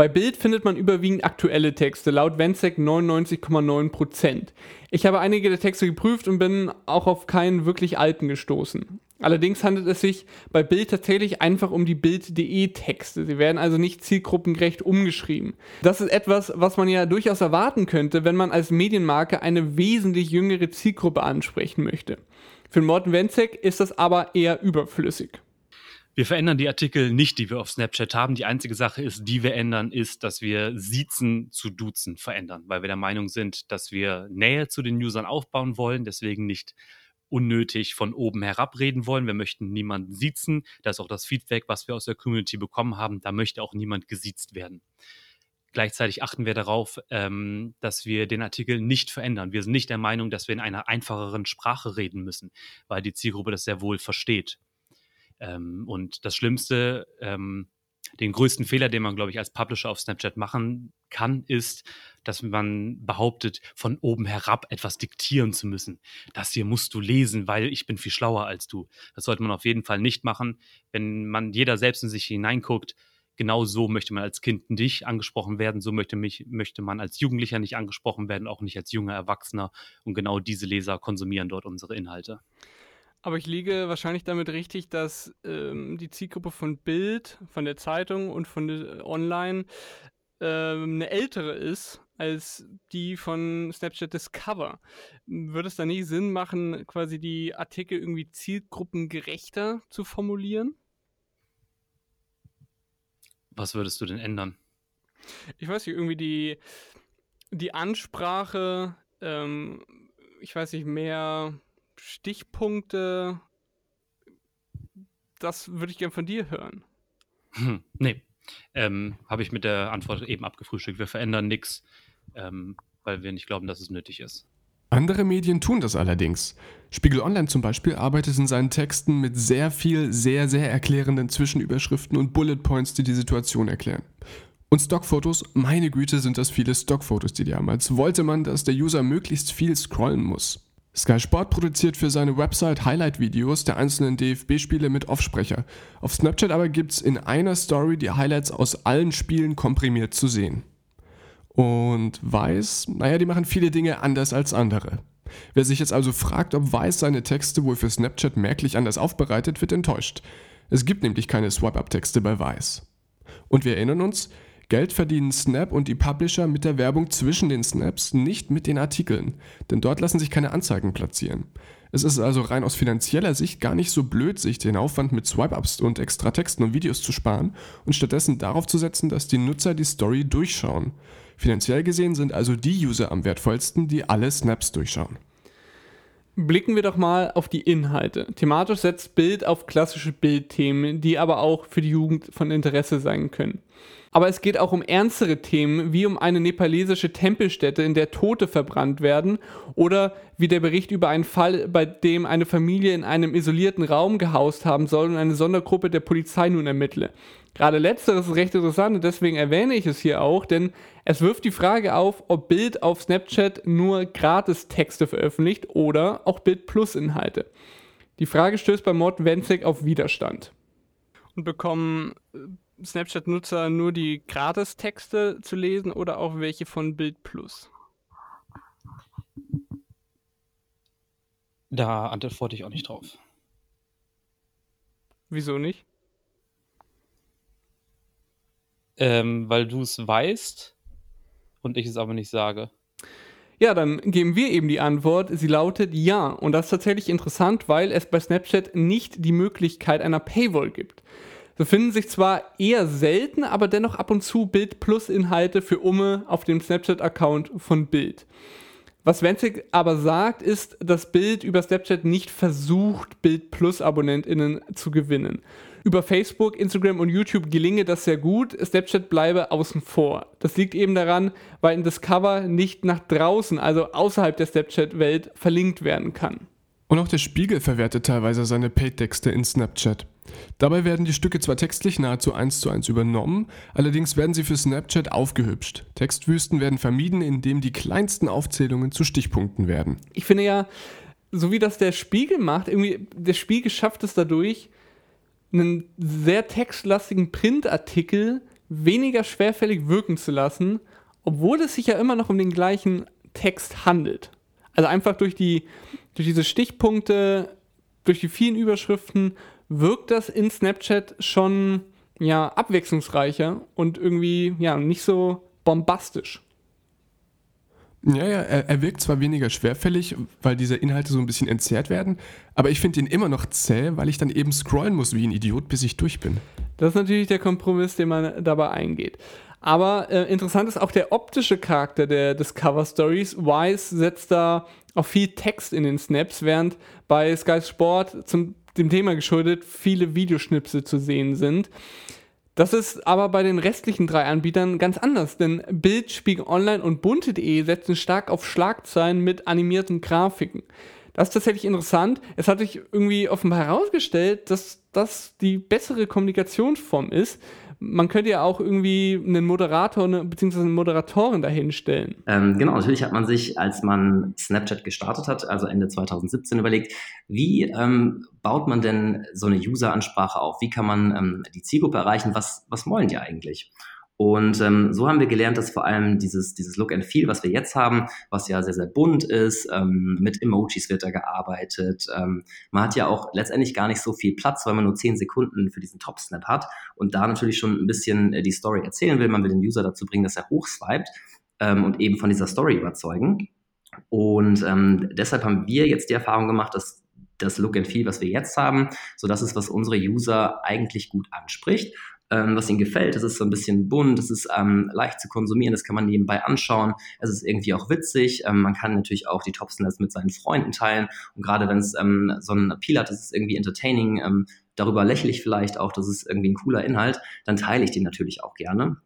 Bei Bild findet man überwiegend aktuelle Texte, laut Wenzek 99,9%. Ich habe einige der Texte geprüft und bin auch auf keinen wirklich alten gestoßen. Allerdings handelt es sich bei Bild tatsächlich einfach um die Bild.de Texte. Sie werden also nicht zielgruppengerecht umgeschrieben. Das ist etwas, was man ja durchaus erwarten könnte, wenn man als Medienmarke eine wesentlich jüngere Zielgruppe ansprechen möchte. Für Morten Wenzek ist das aber eher überflüssig. Wir verändern die Artikel nicht, die wir auf Snapchat haben. Die einzige Sache ist, die wir ändern, ist, dass wir Siezen zu Duzen verändern, weil wir der Meinung sind, dass wir Nähe zu den Usern aufbauen wollen, deswegen nicht unnötig von oben herab reden wollen. Wir möchten niemanden siezen. Das ist auch das Feedback, was wir aus der Community bekommen haben. Da möchte auch niemand gesiezt werden. Gleichzeitig achten wir darauf, ähm, dass wir den Artikel nicht verändern. Wir sind nicht der Meinung, dass wir in einer einfacheren Sprache reden müssen, weil die Zielgruppe das sehr wohl versteht. Ähm, und das Schlimmste, ähm, den größten Fehler, den man, glaube ich, als Publisher auf Snapchat machen kann, ist, dass man behauptet, von oben herab etwas diktieren zu müssen. Das hier musst du lesen, weil ich bin viel schlauer als du. Das sollte man auf jeden Fall nicht machen. Wenn man jeder selbst in sich hineinguckt, genau so möchte man als Kind nicht angesprochen werden, so möchte, mich, möchte man als Jugendlicher nicht angesprochen werden, auch nicht als junger Erwachsener. Und genau diese Leser konsumieren dort unsere Inhalte. Aber ich liege wahrscheinlich damit richtig, dass ähm, die Zielgruppe von Bild, von der Zeitung und von der Online ähm, eine ältere ist als die von Snapchat Discover. Würde es da nicht Sinn machen, quasi die Artikel irgendwie zielgruppengerechter zu formulieren? Was würdest du denn ändern? Ich weiß nicht, irgendwie die, die Ansprache, ähm, ich weiß nicht, mehr Stichpunkte, das würde ich gerne von dir hören. Hm, nee, ähm, habe ich mit der Antwort eben abgefrühstückt. Wir verändern nichts, ähm, weil wir nicht glauben, dass es nötig ist. Andere Medien tun das allerdings. Spiegel Online zum Beispiel arbeitet in seinen Texten mit sehr viel, sehr, sehr erklärenden Zwischenüberschriften und Bullet Points, die die Situation erklären. Und Stockfotos, meine Güte, sind das viele Stockfotos, die die haben, als wollte man, dass der User möglichst viel scrollen muss. Sky Sport produziert für seine Website Highlight-Videos der einzelnen DFB-Spiele mit Offsprecher. Auf Snapchat aber gibt's in einer Story die Highlights aus allen Spielen komprimiert zu sehen. Und Weiß, naja, die machen viele Dinge anders als andere. Wer sich jetzt also fragt, ob Weiß seine Texte wohl für Snapchat merklich anders aufbereitet, wird enttäuscht. Es gibt nämlich keine Swipe-Up-Texte bei Weiß. Und wir erinnern uns, Geld verdienen Snap und die Publisher mit der Werbung zwischen den Snaps, nicht mit den Artikeln, denn dort lassen sich keine Anzeigen platzieren. Es ist also rein aus finanzieller Sicht gar nicht so blöd, sich den Aufwand mit Swipe-Ups und extra Texten und Videos zu sparen und stattdessen darauf zu setzen, dass die Nutzer die Story durchschauen. Finanziell gesehen sind also die User am wertvollsten, die alle Snaps durchschauen. Blicken wir doch mal auf die Inhalte. Thematisch setzt Bild auf klassische Bildthemen, die aber auch für die Jugend von Interesse sein können. Aber es geht auch um ernstere Themen, wie um eine nepalesische Tempelstätte, in der Tote verbrannt werden, oder wie der Bericht über einen Fall, bei dem eine Familie in einem isolierten Raum gehaust haben soll und eine Sondergruppe der Polizei nun ermittle. Gerade letzteres ist recht interessant und deswegen erwähne ich es hier auch, denn es wirft die Frage auf, ob Bild auf Snapchat nur gratis Texte veröffentlicht oder auch Bild Plus Inhalte. Die Frage stößt bei Morten Wenzig auf Widerstand. Und bekommen Snapchat-Nutzer nur die Gratis-Texte zu lesen oder auch welche von Bild Plus? Da antworte ich auch nicht drauf. Wieso nicht? Ähm, weil du es weißt und ich es aber nicht sage. Ja, dann geben wir eben die Antwort. Sie lautet ja. Und das ist tatsächlich interessant, weil es bei Snapchat nicht die Möglichkeit einer Paywall gibt. So finden sich zwar eher selten, aber dennoch ab und zu Bild Plus Inhalte für Umme auf dem Snapchat-Account von Bild. Was Wenzig aber sagt, ist, dass Bild über Snapchat nicht versucht, Bild Plus AbonnentInnen zu gewinnen. Über Facebook, Instagram und YouTube gelinge das sehr gut, Snapchat bleibe außen vor. Das liegt eben daran, weil ein Discover nicht nach draußen, also außerhalb der Snapchat-Welt, verlinkt werden kann. Und auch der Spiegel verwertet teilweise seine Paid-Texte in Snapchat. Dabei werden die Stücke zwar textlich nahezu eins zu eins übernommen, allerdings werden sie für Snapchat aufgehübscht. Textwüsten werden vermieden, indem die kleinsten Aufzählungen zu Stichpunkten werden. Ich finde ja, so wie das der Spiegel macht, irgendwie, der Spiegel schafft es dadurch, einen sehr textlastigen Printartikel weniger schwerfällig wirken zu lassen, obwohl es sich ja immer noch um den gleichen Text handelt. Also einfach durch, die, durch diese Stichpunkte, durch die vielen Überschriften wirkt das in Snapchat schon ja, abwechslungsreicher und irgendwie ja, nicht so bombastisch. Ja, ja, er, er, wirkt zwar weniger schwerfällig, weil diese Inhalte so ein bisschen entzerrt werden, aber ich finde ihn immer noch zäh, weil ich dann eben scrollen muss wie ein Idiot, bis ich durch bin. Das ist natürlich der Kompromiss, den man dabei eingeht. Aber äh, interessant ist auch der optische Charakter der, des Cover Stories. Wise setzt da auf viel Text in den Snaps, während bei Sky Sport zum dem Thema geschuldet viele Videoschnipsel zu sehen sind. Das ist aber bei den restlichen drei Anbietern ganz anders, denn Bild, Spiegel Online und Bunte.de setzen stark auf Schlagzeilen mit animierten Grafiken. Das ist tatsächlich interessant. Es hat sich irgendwie offenbar herausgestellt, dass das die bessere Kommunikationsform ist, man könnte ja auch irgendwie einen Moderator eine, bzw. eine Moderatorin dahinstellen. Ähm, genau, natürlich hat man sich, als man Snapchat gestartet hat, also Ende 2017, überlegt, wie ähm, baut man denn so eine User-Ansprache auf? Wie kann man ähm, die Zielgruppe erreichen? Was, was wollen die eigentlich? Und ähm, so haben wir gelernt, dass vor allem dieses, dieses Look and Feel, was wir jetzt haben, was ja sehr, sehr bunt ist, ähm, mit Emojis wird da gearbeitet. Ähm, man hat ja auch letztendlich gar nicht so viel Platz, weil man nur zehn Sekunden für diesen Top-Snap hat und da natürlich schon ein bisschen äh, die Story erzählen will. Man will den User dazu bringen, dass er hochswiped ähm, und eben von dieser Story überzeugen. Und ähm, deshalb haben wir jetzt die Erfahrung gemacht, dass das Look and Feel, was wir jetzt haben, so das ist, was unsere User eigentlich gut anspricht ähm, was ihnen gefällt. Es ist so ein bisschen bunt, es ist ähm, leicht zu konsumieren, das kann man nebenbei anschauen. Es ist irgendwie auch witzig. Ähm, man kann natürlich auch die Topsnets mit seinen Freunden teilen. Und gerade wenn es ähm, so ein Appeal hat, das ist irgendwie entertaining, ähm, darüber lächle ich vielleicht auch, das ist irgendwie ein cooler Inhalt, dann teile ich den natürlich auch gerne.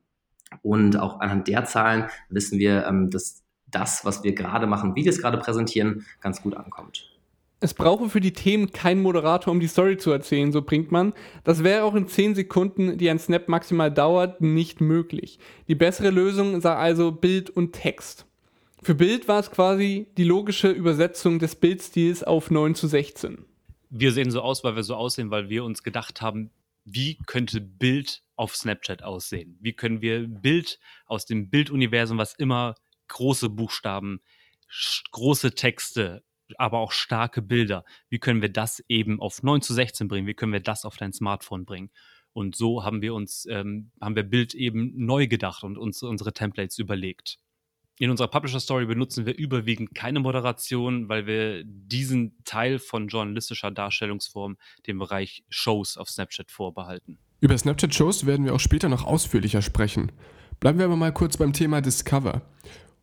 Und auch anhand der Zahlen wissen wir, ähm, dass das, was wir gerade machen, wie wir es gerade präsentieren, ganz gut ankommt. Es brauche für die Themen keinen Moderator, um die Story zu erzählen, so bringt man. Das wäre auch in 10 Sekunden, die ein Snap maximal dauert, nicht möglich. Die bessere Lösung sei also Bild und Text. Für Bild war es quasi die logische Übersetzung des Bildstils auf 9 zu 16. Wir sehen so aus, weil wir so aussehen, weil wir uns gedacht haben, wie könnte Bild auf Snapchat aussehen? Wie können wir Bild aus dem Bilduniversum, was immer große Buchstaben, große Texte, aber auch starke Bilder. Wie können wir das eben auf 9 zu 16 bringen? Wie können wir das auf dein Smartphone bringen? Und so haben wir uns, ähm, haben wir Bild eben neu gedacht und uns unsere Templates überlegt. In unserer Publisher Story benutzen wir überwiegend keine Moderation, weil wir diesen Teil von journalistischer Darstellungsform dem Bereich Shows auf Snapchat vorbehalten. Über Snapchat Shows werden wir auch später noch ausführlicher sprechen. Bleiben wir aber mal kurz beim Thema Discover.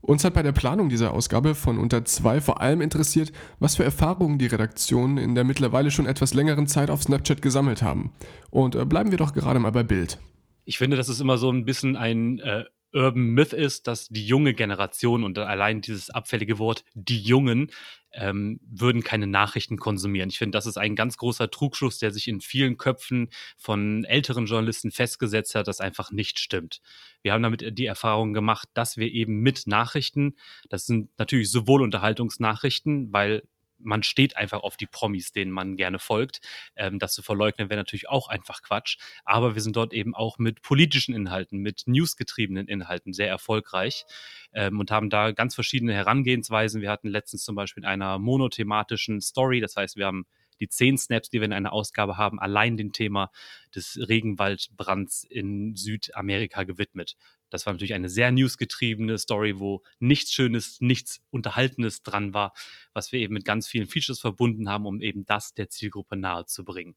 Uns hat bei der Planung dieser Ausgabe von Unter 2 vor allem interessiert, was für Erfahrungen die Redaktionen in der mittlerweile schon etwas längeren Zeit auf Snapchat gesammelt haben. Und äh, bleiben wir doch gerade mal bei Bild. Ich finde, das ist immer so ein bisschen ein äh, Urban Myth ist, dass die junge Generation und allein dieses abfällige Wort die Jungen ähm, würden keine Nachrichten konsumieren. Ich finde, das ist ein ganz großer Trugschluss, der sich in vielen Köpfen von älteren Journalisten festgesetzt hat, das einfach nicht stimmt. Wir haben damit die Erfahrung gemacht, dass wir eben mit Nachrichten, das sind natürlich sowohl Unterhaltungsnachrichten, weil man steht einfach auf die Promis, denen man gerne folgt. Ähm, das zu verleugnen wäre natürlich auch einfach Quatsch. Aber wir sind dort eben auch mit politischen Inhalten, mit newsgetriebenen Inhalten sehr erfolgreich ähm, und haben da ganz verschiedene Herangehensweisen. Wir hatten letztens zum Beispiel in einer monothematischen Story, das heißt, wir haben die zehn Snaps, die wir in einer Ausgabe haben, allein dem Thema des Regenwaldbrands in Südamerika gewidmet. Das war natürlich eine sehr newsgetriebene Story, wo nichts Schönes, nichts Unterhaltenes dran war, was wir eben mit ganz vielen Features verbunden haben, um eben das der Zielgruppe nahezubringen.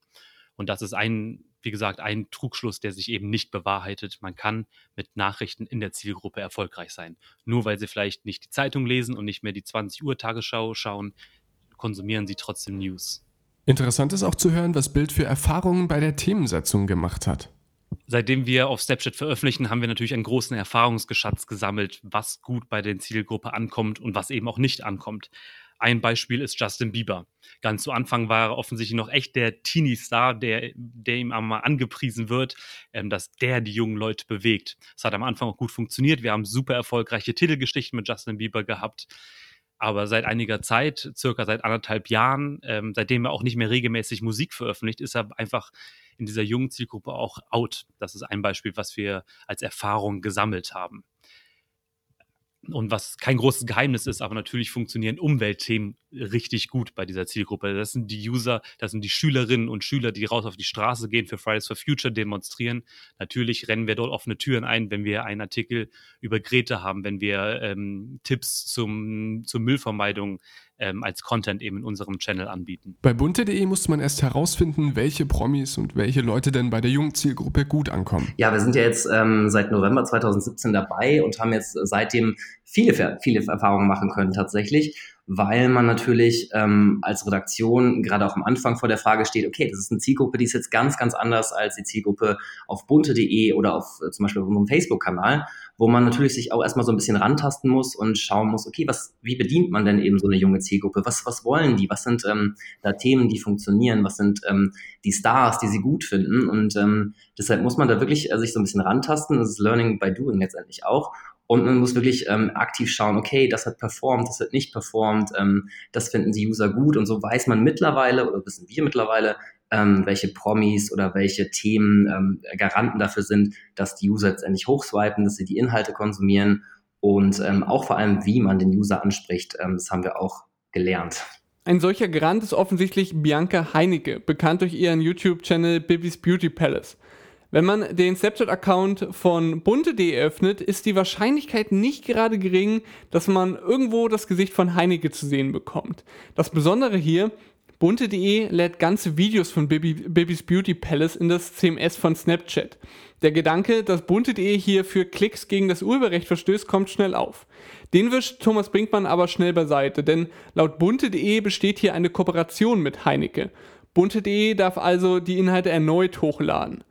Und das ist ein, wie gesagt, ein Trugschluss, der sich eben nicht bewahrheitet. Man kann mit Nachrichten in der Zielgruppe erfolgreich sein. Nur weil sie vielleicht nicht die Zeitung lesen und nicht mehr die 20 Uhr Tagesschau schauen, konsumieren sie trotzdem News. Interessant ist auch zu hören, was Bild für Erfahrungen bei der Themensetzung gemacht hat seitdem wir auf Snapchat veröffentlichen, haben wir natürlich einen großen Erfahrungsgeschatz gesammelt, was gut bei der Zielgruppe ankommt und was eben auch nicht ankommt. Ein Beispiel ist Justin Bieber. Ganz zu Anfang war er offensichtlich noch echt der Teenie-Star, der, der ihm einmal angepriesen wird, ähm, dass der die jungen Leute bewegt. Das hat am Anfang auch gut funktioniert. Wir haben super erfolgreiche Titelgeschichten mit Justin Bieber gehabt. Aber seit einiger Zeit, circa seit anderthalb Jahren, ähm, seitdem er auch nicht mehr regelmäßig Musik veröffentlicht, ist er einfach in dieser jungen Zielgruppe auch out. Das ist ein Beispiel, was wir als Erfahrung gesammelt haben. Und was kein großes Geheimnis ist, aber natürlich funktionieren Umweltthemen richtig gut bei dieser Zielgruppe. Das sind die User, das sind die Schülerinnen und Schüler, die raus auf die Straße gehen, für Fridays for Future demonstrieren. Natürlich rennen wir dort offene Türen ein, wenn wir einen Artikel über Grete haben, wenn wir ähm, Tipps zum, zur Müllvermeidung ähm, als Content eben in unserem Channel anbieten. Bei bunte.de musste man erst herausfinden, welche Promis und welche Leute denn bei der jungen Zielgruppe gut ankommen. Ja, wir sind ja jetzt ähm, seit November 2017 dabei und haben jetzt seitdem viele, viele Erfahrungen machen können tatsächlich weil man natürlich ähm, als Redaktion gerade auch am Anfang vor der Frage steht, okay, das ist eine Zielgruppe, die ist jetzt ganz, ganz anders als die Zielgruppe auf bunte.de oder auf äh, zum Beispiel auf unserem Facebook-Kanal, wo man natürlich sich auch erstmal so ein bisschen rantasten muss und schauen muss, okay, was, wie bedient man denn eben so eine junge Zielgruppe? Was, was wollen die? Was sind ähm, da Themen, die funktionieren? Was sind ähm, die Stars, die sie gut finden? Und ähm, deshalb muss man da wirklich äh, sich so ein bisschen rantasten. Das ist Learning by Doing letztendlich auch. Und man muss wirklich ähm, aktiv schauen, okay, das hat performt, das hat nicht performt, ähm, das finden die User gut. Und so weiß man mittlerweile oder wissen wir mittlerweile, ähm, welche Promis oder welche Themen ähm, Garanten dafür sind, dass die User letztendlich hochswipen, dass sie die Inhalte konsumieren und ähm, auch vor allem, wie man den User anspricht. Ähm, das haben wir auch gelernt. Ein solcher Garant ist offensichtlich Bianca Heinecke, bekannt durch ihren YouTube-Channel Bibis Beauty Palace. Wenn man den Snapchat-Account von bunte.de öffnet, ist die Wahrscheinlichkeit nicht gerade gering, dass man irgendwo das Gesicht von Heineke zu sehen bekommt. Das Besondere hier, bunte.de lädt ganze Videos von Baby, Babys Beauty Palace in das CMS von Snapchat. Der Gedanke, dass bunte.de hier für Klicks gegen das Urheberrecht verstößt, kommt schnell auf. Den wischt Thomas Brinkmann aber schnell beiseite, denn laut bunte.de besteht hier eine Kooperation mit Heineke. Bunte.de darf also die Inhalte erneut hochladen.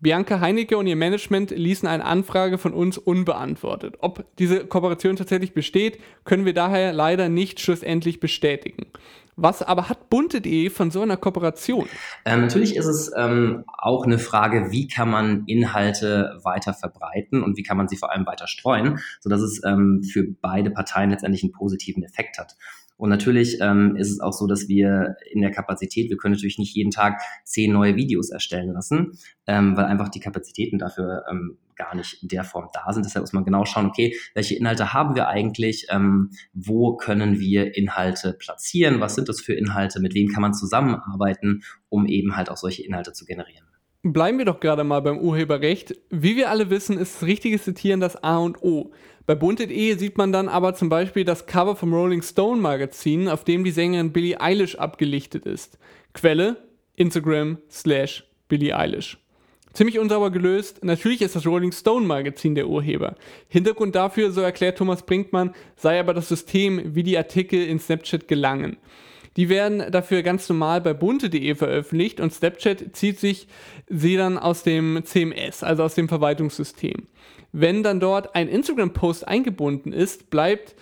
Bianca Heinecke und ihr Management ließen eine Anfrage von uns unbeantwortet. Ob diese Kooperation tatsächlich besteht, können wir daher leider nicht schlussendlich bestätigen. Was aber hat bunte.de von so einer Kooperation? Ähm, natürlich ist es ähm, auch eine Frage, wie kann man Inhalte weiter verbreiten und wie kann man sie vor allem weiter streuen, sodass es ähm, für beide Parteien letztendlich einen positiven Effekt hat. Und natürlich ähm, ist es auch so, dass wir in der Kapazität, wir können natürlich nicht jeden Tag zehn neue Videos erstellen lassen, ähm, weil einfach die Kapazitäten dafür ähm, gar nicht in der Form da sind. Deshalb muss man genau schauen, okay, welche Inhalte haben wir eigentlich, ähm, wo können wir Inhalte platzieren, was sind das für Inhalte, mit wem kann man zusammenarbeiten, um eben halt auch solche Inhalte zu generieren. Bleiben wir doch gerade mal beim Urheberrecht. Wie wir alle wissen, ist das richtige Zitieren das A und O. Bei Bunted.de sieht man dann aber zum Beispiel das Cover vom Rolling Stone Magazin, auf dem die Sängerin Billie Eilish abgelichtet ist. Quelle Instagram slash Billie Eilish. Ziemlich unsauber gelöst. Natürlich ist das Rolling Stone Magazin der Urheber. Hintergrund dafür, so erklärt Thomas Brinkmann, sei aber das System, wie die Artikel in Snapchat gelangen. Die werden dafür ganz normal bei bunte.de veröffentlicht und Snapchat zieht sich sie dann aus dem CMS, also aus dem Verwaltungssystem. Wenn dann dort ein Instagram-Post eingebunden ist, bleibt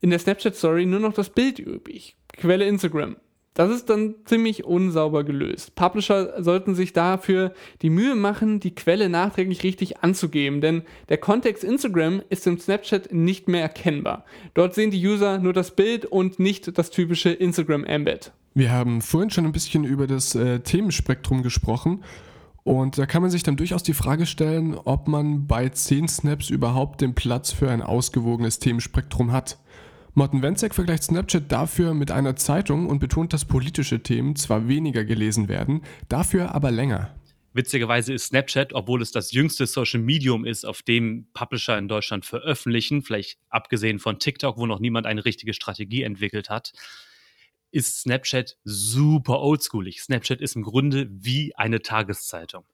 in der Snapchat-Story nur noch das Bild übrig. Quelle Instagram. Das ist dann ziemlich unsauber gelöst. Publisher sollten sich dafür die Mühe machen, die Quelle nachträglich richtig anzugeben, denn der Kontext Instagram ist im Snapchat nicht mehr erkennbar. Dort sehen die User nur das Bild und nicht das typische Instagram-Embed. Wir haben vorhin schon ein bisschen über das äh, Themenspektrum gesprochen und da kann man sich dann durchaus die Frage stellen, ob man bei 10 Snaps überhaupt den Platz für ein ausgewogenes Themenspektrum hat. Morten Wenzek vergleicht Snapchat dafür mit einer Zeitung und betont, dass politische Themen zwar weniger gelesen werden, dafür aber länger. Witzigerweise ist Snapchat, obwohl es das jüngste Social Medium ist, auf dem Publisher in Deutschland veröffentlichen, vielleicht abgesehen von TikTok, wo noch niemand eine richtige Strategie entwickelt hat, ist Snapchat super oldschoolig. Snapchat ist im Grunde wie eine Tageszeitung.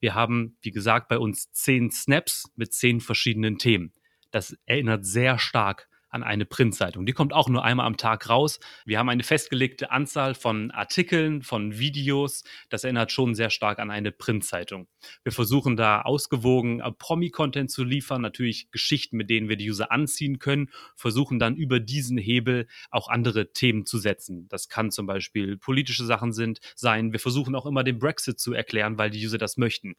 Wir haben, wie gesagt, bei uns zehn Snaps mit zehn verschiedenen Themen. Das erinnert sehr stark an eine Printzeitung. Die kommt auch nur einmal am Tag raus. Wir haben eine festgelegte Anzahl von Artikeln, von Videos. Das erinnert schon sehr stark an eine Printzeitung. Wir versuchen da ausgewogen äh, Promi-Content zu liefern, natürlich Geschichten, mit denen wir die User anziehen können, versuchen dann über diesen Hebel auch andere Themen zu setzen. Das kann zum Beispiel politische Sachen sind, sein. Wir versuchen auch immer den Brexit zu erklären, weil die User das möchten.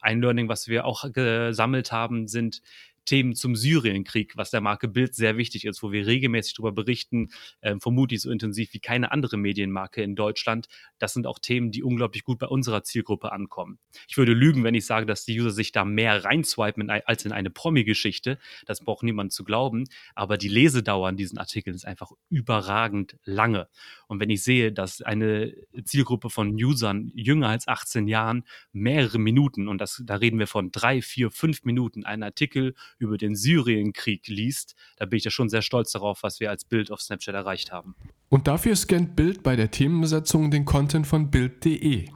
Ein Learning, was wir auch gesammelt haben, sind Themen zum Syrienkrieg, was der Marke Bild sehr wichtig ist, wo wir regelmäßig darüber berichten, äh, vermutlich so intensiv wie keine andere Medienmarke in Deutschland. Das sind auch Themen, die unglaublich gut bei unserer Zielgruppe ankommen. Ich würde lügen, wenn ich sage, dass die User sich da mehr reinswipen als in eine Promi-Geschichte. Das braucht niemand zu glauben. Aber die Lesedauer an diesen Artikeln ist einfach überragend lange. Und wenn ich sehe, dass eine Zielgruppe von Usern jünger als 18 Jahren mehrere Minuten, und das, da reden wir von drei, vier, fünf Minuten, einen Artikel über den Syrienkrieg liest, da bin ich ja schon sehr stolz darauf, was wir als Bild auf Snapchat erreicht haben. Und dafür scannt Bild bei der Themenbesetzung den Content von Bild.de.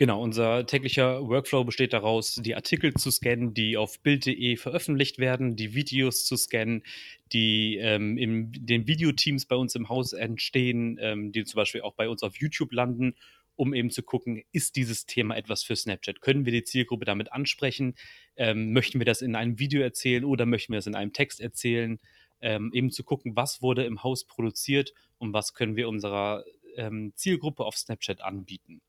Genau, unser täglicher Workflow besteht daraus, die Artikel zu scannen, die auf Bild.de veröffentlicht werden, die Videos zu scannen, die ähm, in den Videoteams bei uns im Haus entstehen, ähm, die zum Beispiel auch bei uns auf YouTube landen um eben zu gucken, ist dieses Thema etwas für Snapchat? Können wir die Zielgruppe damit ansprechen? Ähm, möchten wir das in einem Video erzählen oder möchten wir das in einem Text erzählen? Ähm, eben zu gucken, was wurde im Haus produziert und was können wir unserer ähm, Zielgruppe auf Snapchat anbieten.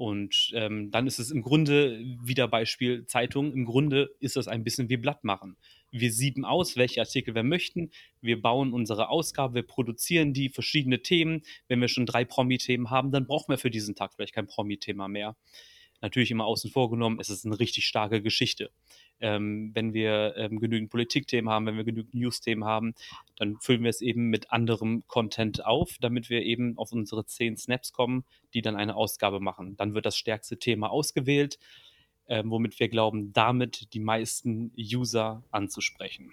Und ähm, dann ist es im Grunde wieder Beispiel Zeitung. Im Grunde ist das ein bisschen wie Blatt machen. Wir sieben aus, welche Artikel wir möchten. Wir bauen unsere Ausgabe, wir produzieren die verschiedene Themen. Wenn wir schon drei Promi-Themen haben, dann brauchen wir für diesen Tag vielleicht kein Promi-Thema mehr natürlich immer außen vor genommen, es ist eine richtig starke Geschichte. Ähm, wenn wir ähm, genügend Politikthemen haben, wenn wir genügend News-Themen haben, dann füllen wir es eben mit anderem Content auf, damit wir eben auf unsere zehn Snaps kommen, die dann eine Ausgabe machen. Dann wird das stärkste Thema ausgewählt, äh, womit wir glauben, damit die meisten User anzusprechen.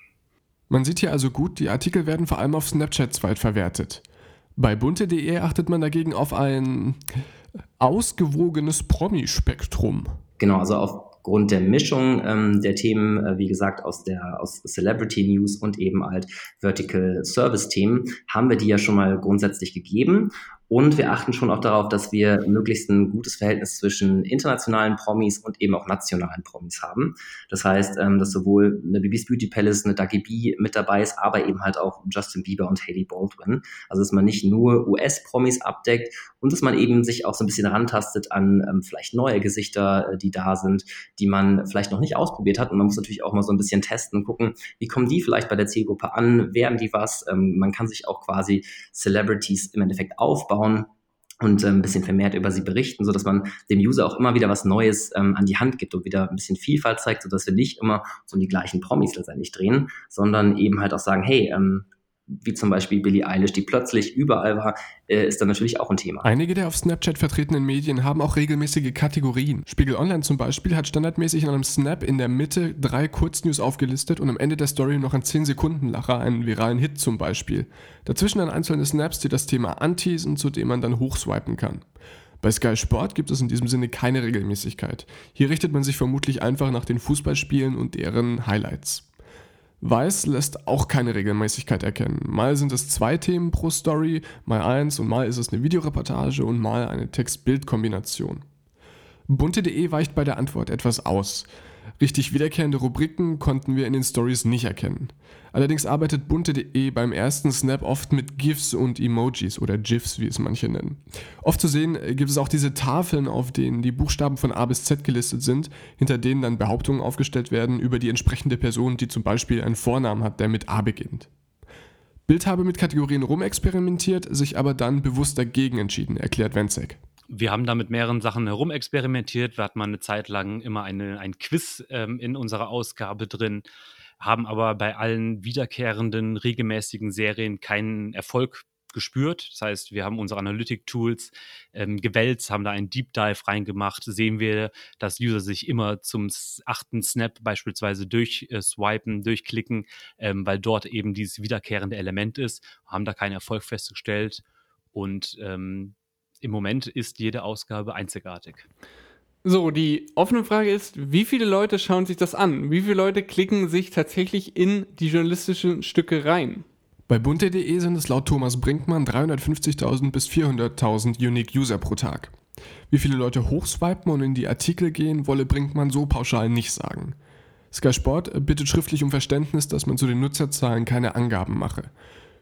Man sieht hier also gut, die Artikel werden vor allem auf Snapchat zweitverwertet. Bei bunte.de achtet man dagegen auf ein ausgewogenes Promi-Spektrum. Genau, also aufgrund der Mischung ähm, der Themen, äh, wie gesagt, aus der aus Celebrity News und eben halt Vertical Service Themen, haben wir die ja schon mal grundsätzlich gegeben. Und wir achten schon auch darauf, dass wir möglichst ein gutes Verhältnis zwischen internationalen Promis und eben auch nationalen Promis haben. Das heißt, ähm, dass sowohl eine Bibis Beauty Palace, eine Dagi B mit dabei ist, aber eben halt auch Justin Bieber und Haley Baldwin. Also dass man nicht nur US-Promis abdeckt und dass man eben sich auch so ein bisschen rantastet an ähm, vielleicht neue Gesichter, äh, die da sind, die man vielleicht noch nicht ausprobiert hat. Und man muss natürlich auch mal so ein bisschen testen und gucken, wie kommen die vielleicht bei der Zielgruppe an, werden die was. Ähm, man kann sich auch quasi Celebrities im Endeffekt aufbauen aufbauen und ein bisschen vermehrt über sie berichten, so dass man dem User auch immer wieder was Neues ähm, an die Hand gibt und wieder ein bisschen Vielfalt zeigt, so dass wir nicht immer so um die gleichen Promis letztendlich drehen, sondern eben halt auch sagen, hey, ähm, wie zum Beispiel Billie Eilish, die plötzlich überall war, äh, ist dann natürlich auch ein Thema. Einige der auf Snapchat vertretenen Medien haben auch regelmäßige Kategorien. Spiegel Online zum Beispiel hat standardmäßig in einem Snap in der Mitte drei Kurznews aufgelistet und am Ende der Story noch ein 10-Sekunden-Lacher, einen viralen Hit zum Beispiel. Dazwischen dann einzelne Snaps, die das Thema anteasen, zu dem man dann hochswipen kann. Bei Sky Sport gibt es in diesem Sinne keine Regelmäßigkeit. Hier richtet man sich vermutlich einfach nach den Fußballspielen und deren Highlights. Weiß lässt auch keine Regelmäßigkeit erkennen. Mal sind es zwei Themen pro Story, mal eins und mal ist es eine Videoreportage und mal eine Text-Bild-Kombination. Bunte.de weicht bei der Antwort etwas aus. Richtig wiederkehrende Rubriken konnten wir in den Stories nicht erkennen. Allerdings arbeitet bunte.de beim ersten Snap oft mit GIFs und Emojis oder GIFs, wie es manche nennen. Oft zu sehen äh, gibt es auch diese Tafeln, auf denen die Buchstaben von A bis Z gelistet sind, hinter denen dann Behauptungen aufgestellt werden über die entsprechende Person, die zum Beispiel einen Vornamen hat, der mit A beginnt. Bild habe mit Kategorien rumexperimentiert, sich aber dann bewusst dagegen entschieden, erklärt Wenzek. Wir haben da mit mehreren Sachen herumexperimentiert. Wir hatten mal eine Zeit lang immer eine, ein Quiz ähm, in unserer Ausgabe drin, haben aber bei allen wiederkehrenden, regelmäßigen Serien keinen Erfolg gespürt. Das heißt, wir haben unsere Analytic-Tools ähm, gewälzt, haben da einen Deep Dive reingemacht. Sehen wir, dass User sich immer zum achten Snap beispielsweise durchswipen, äh, durchklicken, ähm, weil dort eben dieses wiederkehrende Element ist, haben da keinen Erfolg festgestellt. Und ähm, im Moment ist jede Ausgabe einzigartig. So, die offene Frage ist, wie viele Leute schauen sich das an? Wie viele Leute klicken sich tatsächlich in die journalistischen Stücke rein? Bei bunte.de sind es laut Thomas Brinkmann 350.000 bis 400.000 Unique User pro Tag. Wie viele Leute hochswipen und in die Artikel gehen, wolle Brinkmann so pauschal nicht sagen. Sky Sport bittet schriftlich um Verständnis, dass man zu den Nutzerzahlen keine Angaben mache.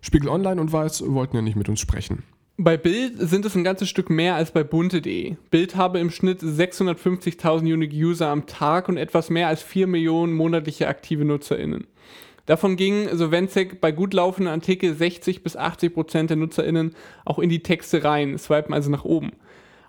Spiegel Online und Weiß wollten ja nicht mit uns sprechen. Bei Bild sind es ein ganzes Stück mehr als bei bunte.de. Bild habe im Schnitt 650.000 Unique User am Tag und etwas mehr als 4 Millionen monatliche aktive NutzerInnen. Davon gingen, so Wenzek, bei gut laufenden Artikeln 60 bis 80 Prozent der NutzerInnen auch in die Texte rein, swipen also nach oben.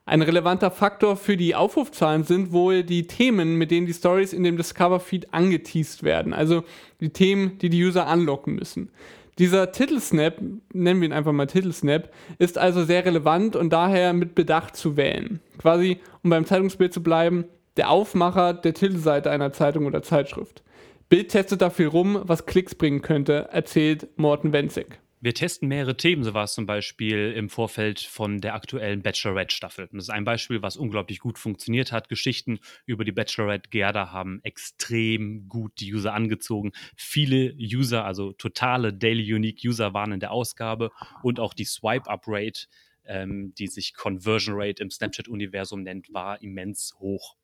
Ein relevanter Faktor für die Aufrufzahlen sind wohl die Themen, mit denen die Stories in dem Discover-Feed angeteased werden, also die Themen, die die User anlocken müssen. Dieser Titelsnap, nennen wir ihn einfach mal Titelsnap, ist also sehr relevant und daher mit Bedacht zu wählen. Quasi, um beim Zeitungsbild zu bleiben, der Aufmacher der Titelseite einer Zeitung oder Zeitschrift. Bild testet da rum, was Klicks bringen könnte, erzählt Morten Wenzig. Wir testen mehrere Themen, so war es zum Beispiel im Vorfeld von der aktuellen Bachelorette-Staffel. Das ist ein Beispiel, was unglaublich gut funktioniert hat. Geschichten über die Bachelorette-Gerda haben extrem gut die User angezogen. Viele User, also totale Daily Unique User waren in der Ausgabe und auch die Swipe-Up-Rate, ähm, die sich Conversion Rate im Snapchat-Universum nennt, war immens hoch.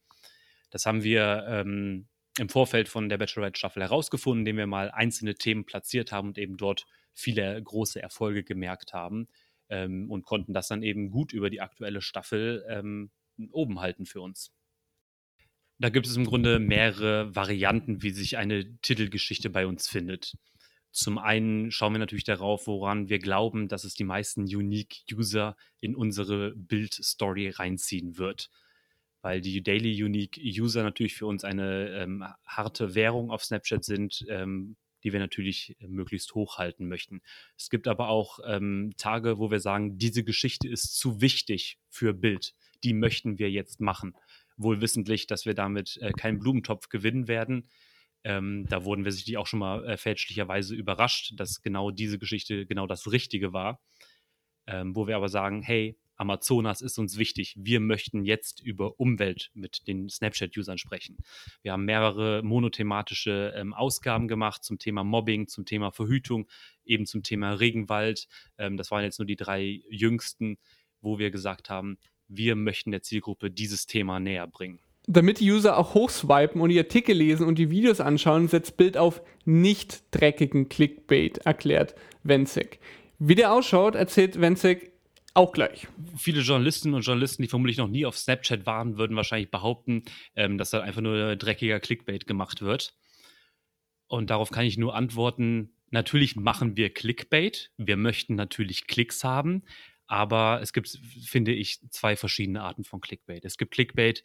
Das haben wir ähm, im Vorfeld von der Bachelorette-Staffel herausgefunden, indem wir mal einzelne Themen platziert haben und eben dort viele große Erfolge gemerkt haben ähm, und konnten das dann eben gut über die aktuelle Staffel ähm, oben halten für uns. Da gibt es im Grunde mehrere Varianten, wie sich eine Titelgeschichte bei uns findet. Zum einen schauen wir natürlich darauf, woran wir glauben, dass es die meisten Unique User in unsere Bildstory reinziehen wird. Weil die Daily Unique User natürlich für uns eine ähm, harte Währung auf Snapchat sind, ähm, die wir natürlich äh, möglichst hochhalten möchten. Es gibt aber auch ähm, Tage, wo wir sagen, diese Geschichte ist zu wichtig für Bild. Die möchten wir jetzt machen. Wohl wissentlich, dass wir damit äh, keinen Blumentopf gewinnen werden. Ähm, da wurden wir sicherlich auch schon mal äh, fälschlicherweise überrascht, dass genau diese Geschichte genau das Richtige war. Ähm, wo wir aber sagen, hey, Amazonas ist uns wichtig. Wir möchten jetzt über Umwelt mit den Snapchat-Usern sprechen. Wir haben mehrere monothematische ähm, Ausgaben gemacht zum Thema Mobbing, zum Thema Verhütung, eben zum Thema Regenwald. Ähm, das waren jetzt nur die drei jüngsten. wo wir gesagt haben, wir möchten der Zielgruppe dieses Thema näher bringen. Damit die User auch hochswipen und die Artikel lesen und die Videos anschauen, setzt Bild auf nicht dreckigen Clickbait, erklärt Wenzek. Wie der ausschaut, erzählt Wenzek auch gleich. Viele Journalistinnen und Journalisten, die vermutlich noch nie auf Snapchat waren, würden wahrscheinlich behaupten, ähm, dass da einfach nur dreckiger Clickbait gemacht wird. Und darauf kann ich nur antworten, natürlich machen wir Clickbait. Wir möchten natürlich Klicks haben. Aber es gibt, finde ich, zwei verschiedene Arten von Clickbait. Es gibt Clickbait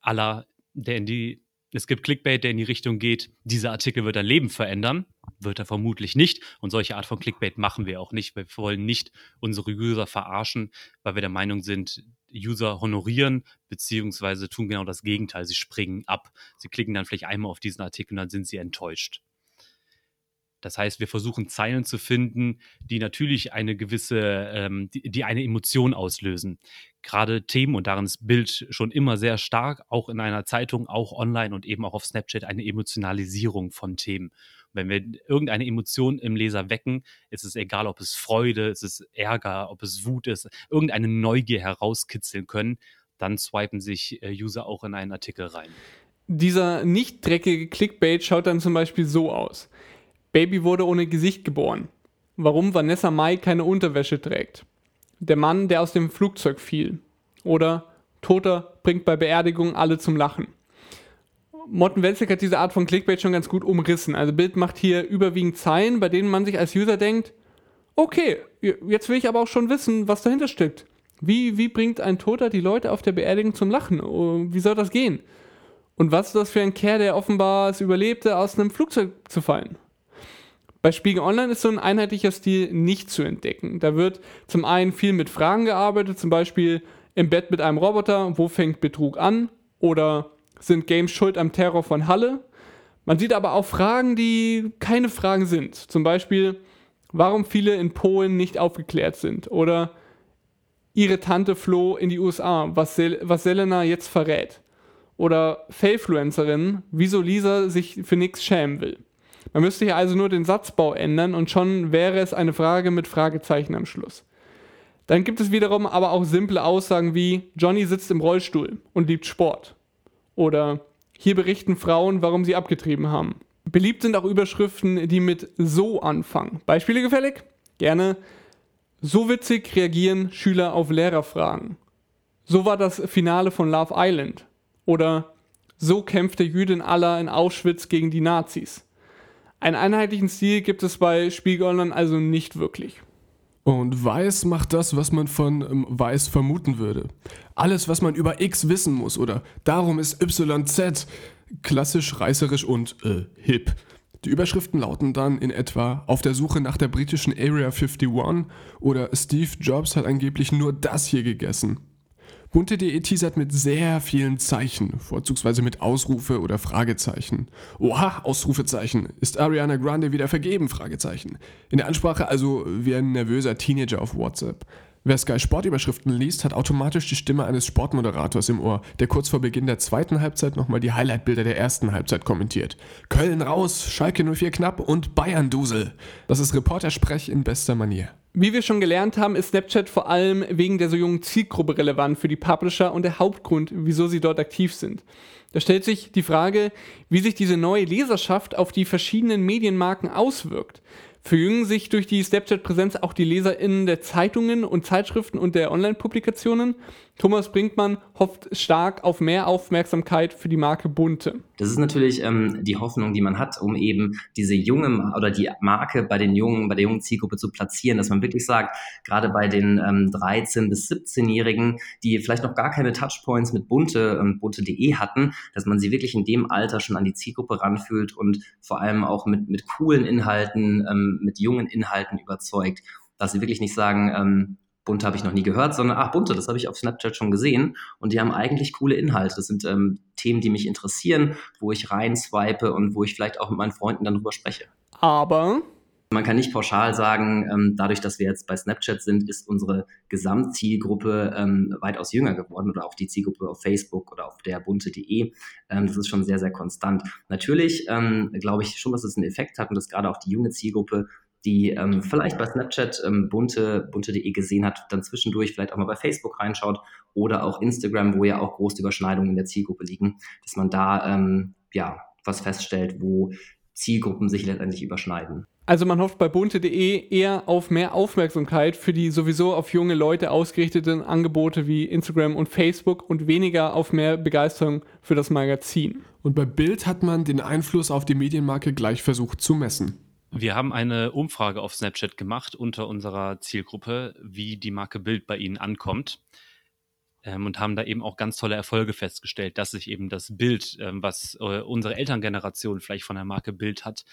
aller, der in die, es gibt Clickbait, der in die Richtung geht, dieser Artikel wird dein Leben verändern. Wird er vermutlich nicht. Und solche Art von Clickbait machen wir auch nicht. Wir wollen nicht unsere User verarschen, weil wir der Meinung sind, User honorieren, beziehungsweise tun genau das Gegenteil. Sie springen ab. Sie klicken dann vielleicht einmal auf diesen Artikel und dann sind sie enttäuscht. Das heißt, wir versuchen Zeilen zu finden, die natürlich eine gewisse, ähm, die, die, eine Emotion auslösen. Gerade Themen, und darin ist Bild schon immer sehr stark, auch in einer Zeitung, auch online und eben auch auf Snapchat, eine Emotionalisierung von Themen. wenn wir irgendeine Emotion im Leser wecken, ist es egal, ob es Freude, ist es Ärger, ob es Wut ist, irgendeine Neugier herauskitzeln können, dann swipen sich äh, User auch in einen Artikel rein. Dieser nicht dreckige Clickbait schaut dann zum Beispiel so aus. Baby wurde ohne Gesicht geboren. Warum Vanessa Mai keine Unterwäsche trägt. Der Mann, der aus dem Flugzeug fiel. Oder Toter bringt bei Beerdigung alle zum Lachen. Morten Welzig hat diese Art von Clickbait schon ganz gut umrissen. Also Bild macht hier überwiegend Zeilen, bei denen man sich als User denkt, okay, jetzt will ich aber auch schon wissen, was dahinter steckt. Wie, wie bringt ein Toter die Leute auf der Beerdigung zum Lachen? Oh, wie soll das gehen? Und was ist das für ein Kerl, der offenbar es überlebte, aus einem Flugzeug zu fallen? Bei Spiegel Online ist so ein einheitlicher Stil nicht zu entdecken. Da wird zum einen viel mit Fragen gearbeitet, zum Beispiel im Bett mit einem Roboter, wo fängt Betrug an? Oder sind Games schuld am Terror von Halle? Man sieht aber auch Fragen, die keine Fragen sind. Zum Beispiel, warum viele in Polen nicht aufgeklärt sind. Oder ihre Tante floh in die USA, was, Sel was Selena jetzt verrät. Oder Failfluencerin, wieso Lisa sich für nichts schämen will. Man müsste hier also nur den Satzbau ändern und schon wäre es eine Frage mit Fragezeichen am Schluss. Dann gibt es wiederum aber auch simple Aussagen wie Johnny sitzt im Rollstuhl und liebt Sport. Oder hier berichten Frauen, warum sie abgetrieben haben. Beliebt sind auch Überschriften, die mit so anfangen. Beispiele gefällig? Gerne. So witzig reagieren Schüler auf Lehrerfragen. So war das Finale von Love Island. Oder so kämpfte Jüdin Allah in Auschwitz gegen die Nazis. Einen einheitlichen Stil gibt es bei Spiegel Online also nicht wirklich. Und Weiß macht das, was man von ähm, Weiß vermuten würde. Alles, was man über X wissen muss oder darum ist YZ klassisch, reißerisch und äh, hip. Die Überschriften lauten dann in etwa auf der Suche nach der britischen Area 51 oder Steve Jobs hat angeblich nur das hier gegessen. Bunte.de teasert mit sehr vielen Zeichen, vorzugsweise mit Ausrufe oder Fragezeichen. Oha, Ausrufezeichen. Ist Ariana Grande wieder vergeben? Fragezeichen. In der Ansprache also wie ein nervöser Teenager auf WhatsApp. Wer Sky Sport-Überschriften liest, hat automatisch die Stimme eines Sportmoderators im Ohr, der kurz vor Beginn der zweiten Halbzeit nochmal die Highlightbilder der ersten Halbzeit kommentiert. Köln raus, Schalke 04 knapp und Bayern Dusel. Das ist Reportersprech in bester Manier. Wie wir schon gelernt haben, ist Snapchat vor allem wegen der so jungen Zielgruppe relevant für die Publisher und der Hauptgrund, wieso sie dort aktiv sind. Da stellt sich die Frage, wie sich diese neue Leserschaft auf die verschiedenen Medienmarken auswirkt. Verjüngen sich durch die Snapchat-Präsenz auch die LeserInnen der Zeitungen und Zeitschriften und der Online-Publikationen? Thomas Brinkmann hofft stark auf mehr Aufmerksamkeit für die Marke Bunte. Das ist natürlich ähm, die Hoffnung, die man hat, um eben diese junge oder die Marke bei den jungen, bei der jungen Zielgruppe zu platzieren, dass man wirklich sagt, gerade bei den ähm, 13- bis 17-Jährigen, die vielleicht noch gar keine Touchpoints mit Bunte und bunte.de hatten, dass man sie wirklich in dem Alter schon an die Zielgruppe ranfühlt und vor allem auch mit, mit coolen Inhalten, ähm, mit jungen Inhalten überzeugt dass sie wirklich nicht sagen, ähm, Bunte habe ich noch nie gehört, sondern ach, Bunte, das habe ich auf Snapchat schon gesehen und die haben eigentlich coole Inhalte. Das sind ähm, Themen, die mich interessieren, wo ich rein swipe und wo ich vielleicht auch mit meinen Freunden dann drüber spreche. Aber man kann nicht pauschal sagen, ähm, dadurch, dass wir jetzt bei Snapchat sind, ist unsere Gesamtzielgruppe ähm, weitaus jünger geworden oder auch die Zielgruppe auf Facebook oder auf der bunte.de. Ähm, das ist schon sehr, sehr konstant. Natürlich glaube ich schon, dass es einen Effekt hat und dass gerade auch die junge Zielgruppe die ähm, vielleicht bei Snapchat ähm, bunte, bunte.de gesehen hat, dann zwischendurch vielleicht auch mal bei Facebook reinschaut oder auch Instagram, wo ja auch große Überschneidungen in der Zielgruppe liegen, dass man da ähm, ja was feststellt, wo Zielgruppen sich letztendlich überschneiden. Also man hofft bei bunte.de eher auf mehr Aufmerksamkeit für die sowieso auf junge Leute ausgerichteten Angebote wie Instagram und Facebook und weniger auf mehr Begeisterung für das Magazin. Und bei Bild hat man den Einfluss auf die Medienmarke gleich versucht zu messen. Wir haben eine Umfrage auf Snapchat gemacht unter unserer Zielgruppe, wie die Marke Bild bei Ihnen ankommt. Ähm, und haben da eben auch ganz tolle Erfolge festgestellt, dass sich eben das Bild, ähm, was äh, unsere Elterngeneration vielleicht von der Marke Bild hat,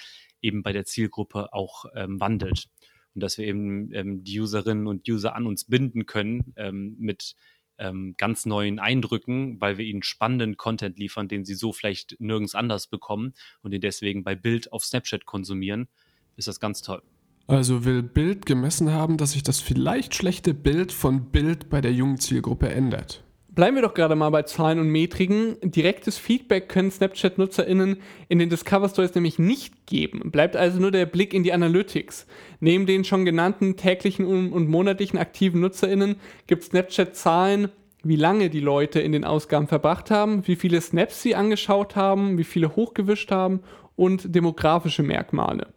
eben bei der Zielgruppe auch ähm, wandelt. Und dass wir eben ähm, die Userinnen und User an uns binden können ähm, mit ähm, ganz neuen Eindrücken, weil wir ihnen spannenden Content liefern, den sie so vielleicht nirgends anders bekommen und den deswegen bei Bild auf Snapchat konsumieren, ist das ganz toll. Also will Bild gemessen haben, dass sich das vielleicht schlechte Bild von Bild bei der jungen Zielgruppe ändert. Bleiben wir doch gerade mal bei Zahlen und Metriken. Direktes Feedback können Snapchat-NutzerInnen in den Discover Stories nämlich nicht geben. Bleibt also nur der Blick in die Analytics. Neben den schon genannten täglichen und monatlichen aktiven NutzerInnen gibt Snapchat Zahlen, wie lange die Leute in den Ausgaben verbracht haben, wie viele Snaps sie angeschaut haben, wie viele hochgewischt haben und demografische Merkmale.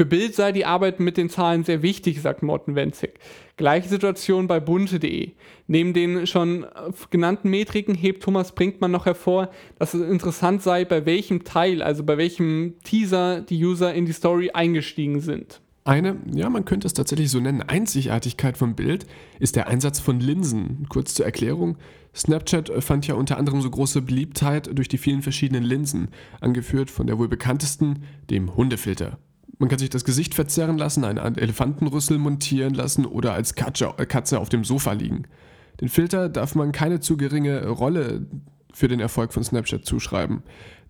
Für Bild sei die Arbeit mit den Zahlen sehr wichtig, sagt Morten Wenzig. Gleiche Situation bei bunte.de. Neben den schon genannten Metriken hebt Thomas Brinkmann noch hervor, dass es interessant sei, bei welchem Teil, also bei welchem Teaser die User in die Story eingestiegen sind. Eine, ja, man könnte es tatsächlich so nennen, Einzigartigkeit von Bild ist der Einsatz von Linsen. Kurz zur Erklärung. Snapchat fand ja unter anderem so große Beliebtheit durch die vielen verschiedenen Linsen, angeführt von der wohl bekanntesten, dem Hundefilter. Man kann sich das Gesicht verzerren lassen, einen Elefantenrüssel montieren lassen oder als äh, Katze auf dem Sofa liegen. Den Filter darf man keine zu geringe Rolle für den Erfolg von Snapchat zuschreiben.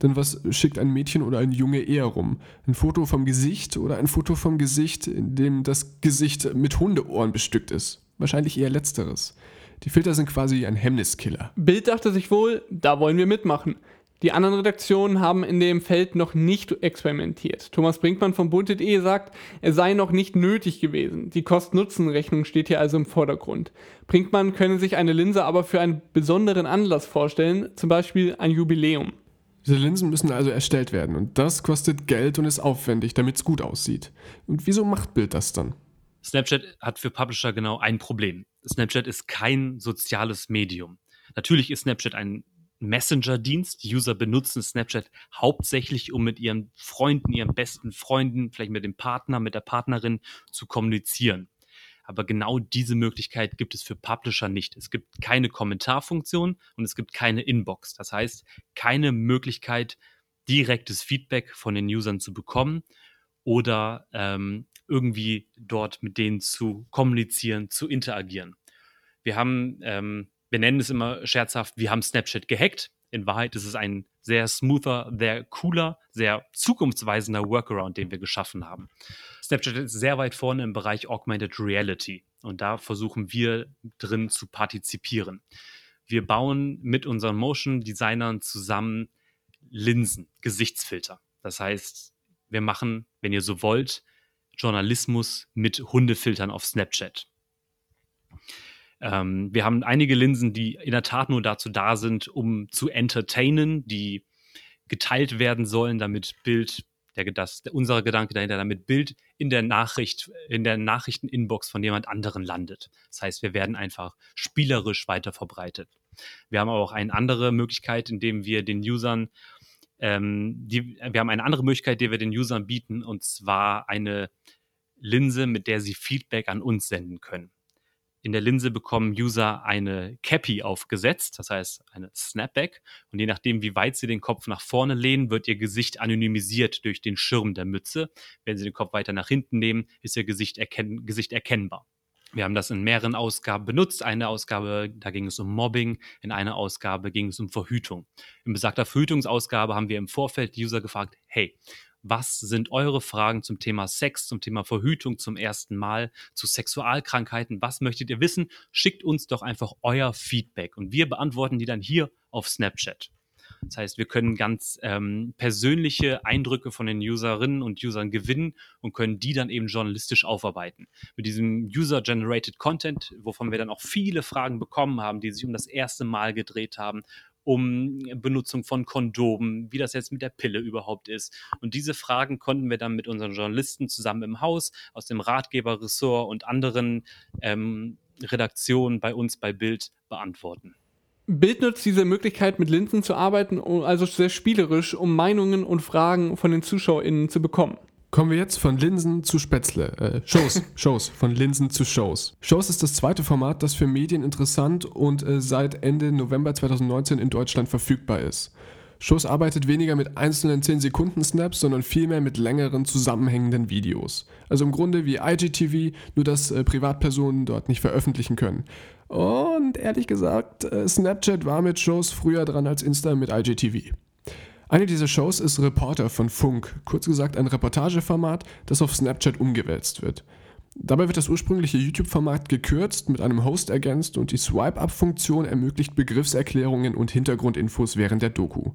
Denn was schickt ein Mädchen oder ein Junge eher rum? Ein Foto vom Gesicht oder ein Foto vom Gesicht, in dem das Gesicht mit Hundeohren bestückt ist? Wahrscheinlich eher letzteres. Die Filter sind quasi ein Hemmniskiller. Bild dachte sich wohl, da wollen wir mitmachen. Die anderen Redaktionen haben in dem Feld noch nicht experimentiert. Thomas Brinkmann von Bunted.de sagt, er sei noch nicht nötig gewesen. Die Kosten-Nutzen-Rechnung steht hier also im Vordergrund. Brinkmann könne sich eine Linse aber für einen besonderen Anlass vorstellen, zum Beispiel ein Jubiläum. Diese Linsen müssen also erstellt werden und das kostet Geld und ist aufwendig, damit es gut aussieht. Und wieso macht Bild das dann? Snapchat hat für Publisher genau ein Problem. Snapchat ist kein soziales Medium. Natürlich ist Snapchat ein Messenger-Dienst. Die User benutzen Snapchat hauptsächlich, um mit ihren Freunden, ihren besten Freunden, vielleicht mit dem Partner, mit der Partnerin zu kommunizieren. Aber genau diese Möglichkeit gibt es für Publisher nicht. Es gibt keine Kommentarfunktion und es gibt keine Inbox. Das heißt, keine Möglichkeit, direktes Feedback von den Usern zu bekommen oder ähm, irgendwie dort mit denen zu kommunizieren, zu interagieren. Wir haben ähm, wir nennen es immer scherzhaft, wir haben Snapchat gehackt. In Wahrheit ist es ein sehr smoother, sehr cooler, sehr zukunftsweisender Workaround, den wir geschaffen haben. Snapchat ist sehr weit vorne im Bereich Augmented Reality und da versuchen wir drin zu partizipieren. Wir bauen mit unseren Motion Designern zusammen Linsen, Gesichtsfilter. Das heißt, wir machen, wenn ihr so wollt, Journalismus mit Hundefiltern auf Snapchat. Ähm, wir haben einige Linsen, die in der Tat nur dazu da sind, um zu entertainen, die geteilt werden sollen, damit Bild, der, das, unser Gedanke dahinter, damit Bild in der Nachricht, in der Nachrichteninbox von jemand anderen landet. Das heißt, wir werden einfach spielerisch weiter verbreitet. Wir haben aber auch eine andere Möglichkeit, indem wir den Usern ähm, die, wir haben eine andere Möglichkeit, die wir den Usern bieten, und zwar eine Linse, mit der sie Feedback an uns senden können. In der Linse bekommen User eine Cappy aufgesetzt, das heißt eine Snapback. Und je nachdem, wie weit sie den Kopf nach vorne lehnen, wird ihr Gesicht anonymisiert durch den Schirm der Mütze. Wenn sie den Kopf weiter nach hinten nehmen, ist ihr Gesicht, erken Gesicht erkennbar. Wir haben das in mehreren Ausgaben benutzt. Eine Ausgabe, da ging es um Mobbing. In einer Ausgabe ging es um Verhütung. In besagter Verhütungsausgabe haben wir im Vorfeld User gefragt, hey, was sind eure Fragen zum Thema Sex, zum Thema Verhütung zum ersten Mal, zu Sexualkrankheiten? Was möchtet ihr wissen? Schickt uns doch einfach euer Feedback und wir beantworten die dann hier auf Snapchat. Das heißt, wir können ganz ähm, persönliche Eindrücke von den Userinnen und Usern gewinnen und können die dann eben journalistisch aufarbeiten. Mit diesem User-Generated Content, wovon wir dann auch viele Fragen bekommen haben, die sich um das erste Mal gedreht haben, um Benutzung von Kondomen, wie das jetzt mit der Pille überhaupt ist. Und diese Fragen konnten wir dann mit unseren Journalisten zusammen im Haus, aus dem Ratgeberressort und anderen ähm, Redaktionen bei uns bei Bild beantworten. Bild nutzt diese Möglichkeit, mit Linsen zu arbeiten, also sehr spielerisch, um Meinungen und Fragen von den ZuschauerInnen zu bekommen. Kommen wir jetzt von Linsen zu Spätzle. Äh, Shows, *laughs* Shows, von Linsen zu Shows. Shows ist das zweite Format, das für Medien interessant und äh, seit Ende November 2019 in Deutschland verfügbar ist. Shows arbeitet weniger mit einzelnen 10-Sekunden-Snaps, sondern vielmehr mit längeren zusammenhängenden Videos. Also im Grunde wie IGTV, nur dass äh, Privatpersonen dort nicht veröffentlichen können. Und ehrlich gesagt, äh, Snapchat war mit Shows früher dran als Insta mit IGTV. Eine dieser Shows ist Reporter von Funk, kurz gesagt ein Reportageformat, das auf Snapchat umgewälzt wird. Dabei wird das ursprüngliche YouTube-Format gekürzt, mit einem Host ergänzt und die Swipe-Up-Funktion ermöglicht Begriffserklärungen und Hintergrundinfos während der Doku.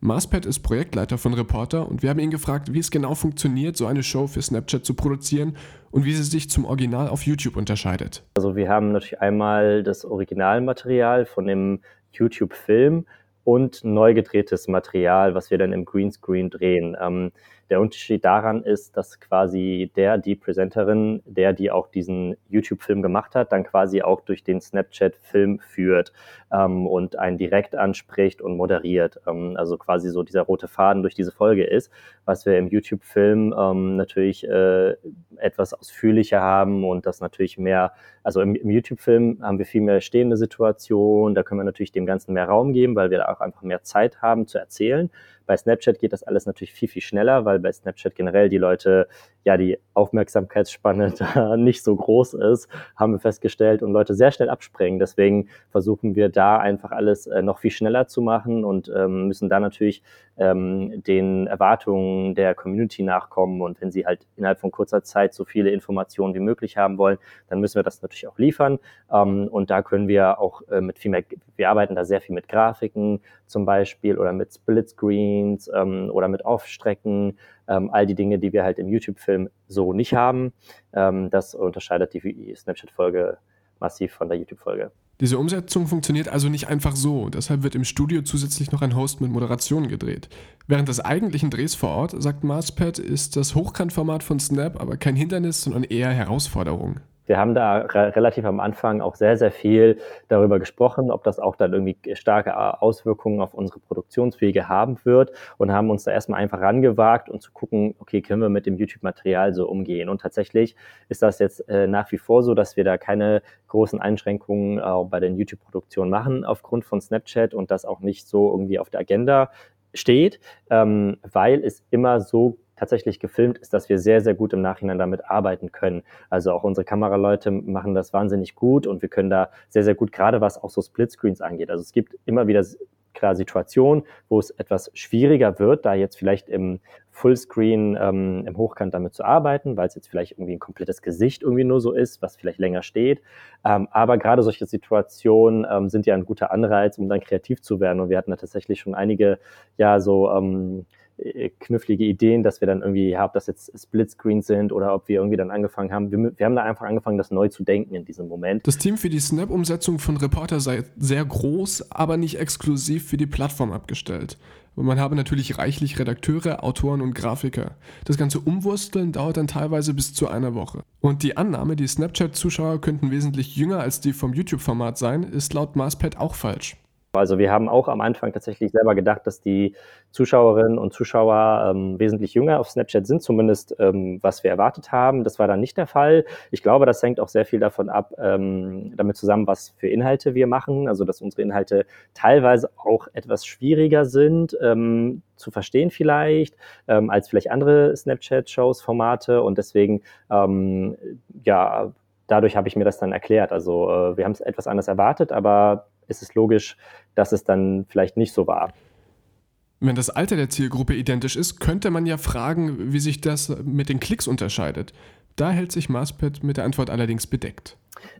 Marspad ist Projektleiter von Reporter und wir haben ihn gefragt, wie es genau funktioniert, so eine Show für Snapchat zu produzieren und wie sie sich zum Original auf YouTube unterscheidet. Also wir haben natürlich einmal das Originalmaterial von dem YouTube-Film und neu gedrehtes Material, was wir dann im Greenscreen drehen. Ähm, der Unterschied daran ist, dass quasi der, die Präsenterin, der, die auch diesen YouTube-Film gemacht hat, dann quasi auch durch den Snapchat-Film führt ähm, und einen direkt anspricht und moderiert. Ähm, also quasi so dieser rote Faden durch diese Folge ist, was wir im YouTube-Film ähm, natürlich äh, etwas ausführlicher haben und das natürlich mehr, also im, im YouTube-Film haben wir viel mehr stehende Situationen, da können wir natürlich dem Ganzen mehr Raum geben, weil wir da auch einfach mehr Zeit haben zu erzählen. Bei Snapchat geht das alles natürlich viel, viel schneller, weil bei Snapchat generell die Leute, ja, die Aufmerksamkeitsspanne *laughs* da nicht so groß ist, haben wir festgestellt und Leute sehr schnell abspringen. Deswegen versuchen wir da einfach alles äh, noch viel schneller zu machen und ähm, müssen da natürlich ähm, den Erwartungen der Community nachkommen. Und wenn sie halt innerhalb von kurzer Zeit so viele Informationen wie möglich haben wollen, dann müssen wir das natürlich auch liefern. Ähm, und da können wir auch äh, mit viel mehr, wir arbeiten da sehr viel mit Grafiken zum Beispiel oder mit Splitscreen Scenes ähm, oder mit Aufstrecken, ähm, all die Dinge, die wir halt im YouTube-Film so nicht haben. Ähm, das unterscheidet die Snapchat-Folge massiv von der YouTube-Folge. Diese Umsetzung funktioniert also nicht einfach so, deshalb wird im Studio zusätzlich noch ein Host mit Moderation gedreht. Während des eigentlichen Drehs vor Ort, sagt Marspad, ist das Hochkantformat von Snap aber kein Hindernis, sondern eher Herausforderung wir haben da re relativ am Anfang auch sehr, sehr viel darüber gesprochen, ob das auch dann irgendwie starke Auswirkungen auf unsere Produktionswege haben wird und haben uns da erstmal einfach rangewagt und zu gucken, okay, können wir mit dem YouTube-Material so umgehen? Und tatsächlich ist das jetzt äh, nach wie vor so, dass wir da keine großen Einschränkungen äh, bei den YouTube-Produktionen machen aufgrund von Snapchat und das auch nicht so irgendwie auf der Agenda steht, ähm, weil es immer so tatsächlich gefilmt ist, dass wir sehr, sehr gut im Nachhinein damit arbeiten können. Also auch unsere Kameraleute machen das wahnsinnig gut und wir können da sehr, sehr gut, gerade was auch so Splitscreens angeht. Also es gibt immer wieder klar Situationen, wo es etwas schwieriger wird, da jetzt vielleicht im Fullscreen ähm, im Hochkant damit zu arbeiten, weil es jetzt vielleicht irgendwie ein komplettes Gesicht irgendwie nur so ist, was vielleicht länger steht. Ähm, aber gerade solche Situationen ähm, sind ja ein guter Anreiz, um dann kreativ zu werden. Und wir hatten da tatsächlich schon einige, ja, so ähm, äh, knifflige Ideen, dass wir dann irgendwie, ja, ob das jetzt Splitscreens sind oder ob wir irgendwie dann angefangen haben. Wir, wir, haben da einfach angefangen, das neu zu denken in diesem Moment. Das Team für die Snap-Umsetzung von Reporter sei sehr groß, aber nicht exklusiv für die Plattform abgestellt. Und man habe natürlich reichlich Redakteure, Autoren und Grafiker. Das ganze Umwursteln dauert dann teilweise bis zu einer Woche. Und die Annahme, die Snapchat-Zuschauer könnten wesentlich jünger als die vom YouTube-Format sein, ist laut Marspad auch falsch. Also wir haben auch am Anfang tatsächlich selber gedacht, dass die Zuschauerinnen und Zuschauer ähm, wesentlich jünger auf Snapchat sind, zumindest ähm, was wir erwartet haben. Das war dann nicht der Fall. Ich glaube, das hängt auch sehr viel davon ab, ähm, damit zusammen, was für Inhalte wir machen. Also dass unsere Inhalte teilweise auch etwas schwieriger sind ähm, zu verstehen vielleicht ähm, als vielleicht andere Snapchat-Shows, Formate und deswegen ähm, ja dadurch habe ich mir das dann erklärt. Also äh, wir haben es etwas anders erwartet, aber ist es logisch, dass es dann vielleicht nicht so war. Wenn das Alter der Zielgruppe identisch ist, könnte man ja fragen, wie sich das mit den Klicks unterscheidet. Da hält sich Marspet mit der Antwort allerdings bedeckt.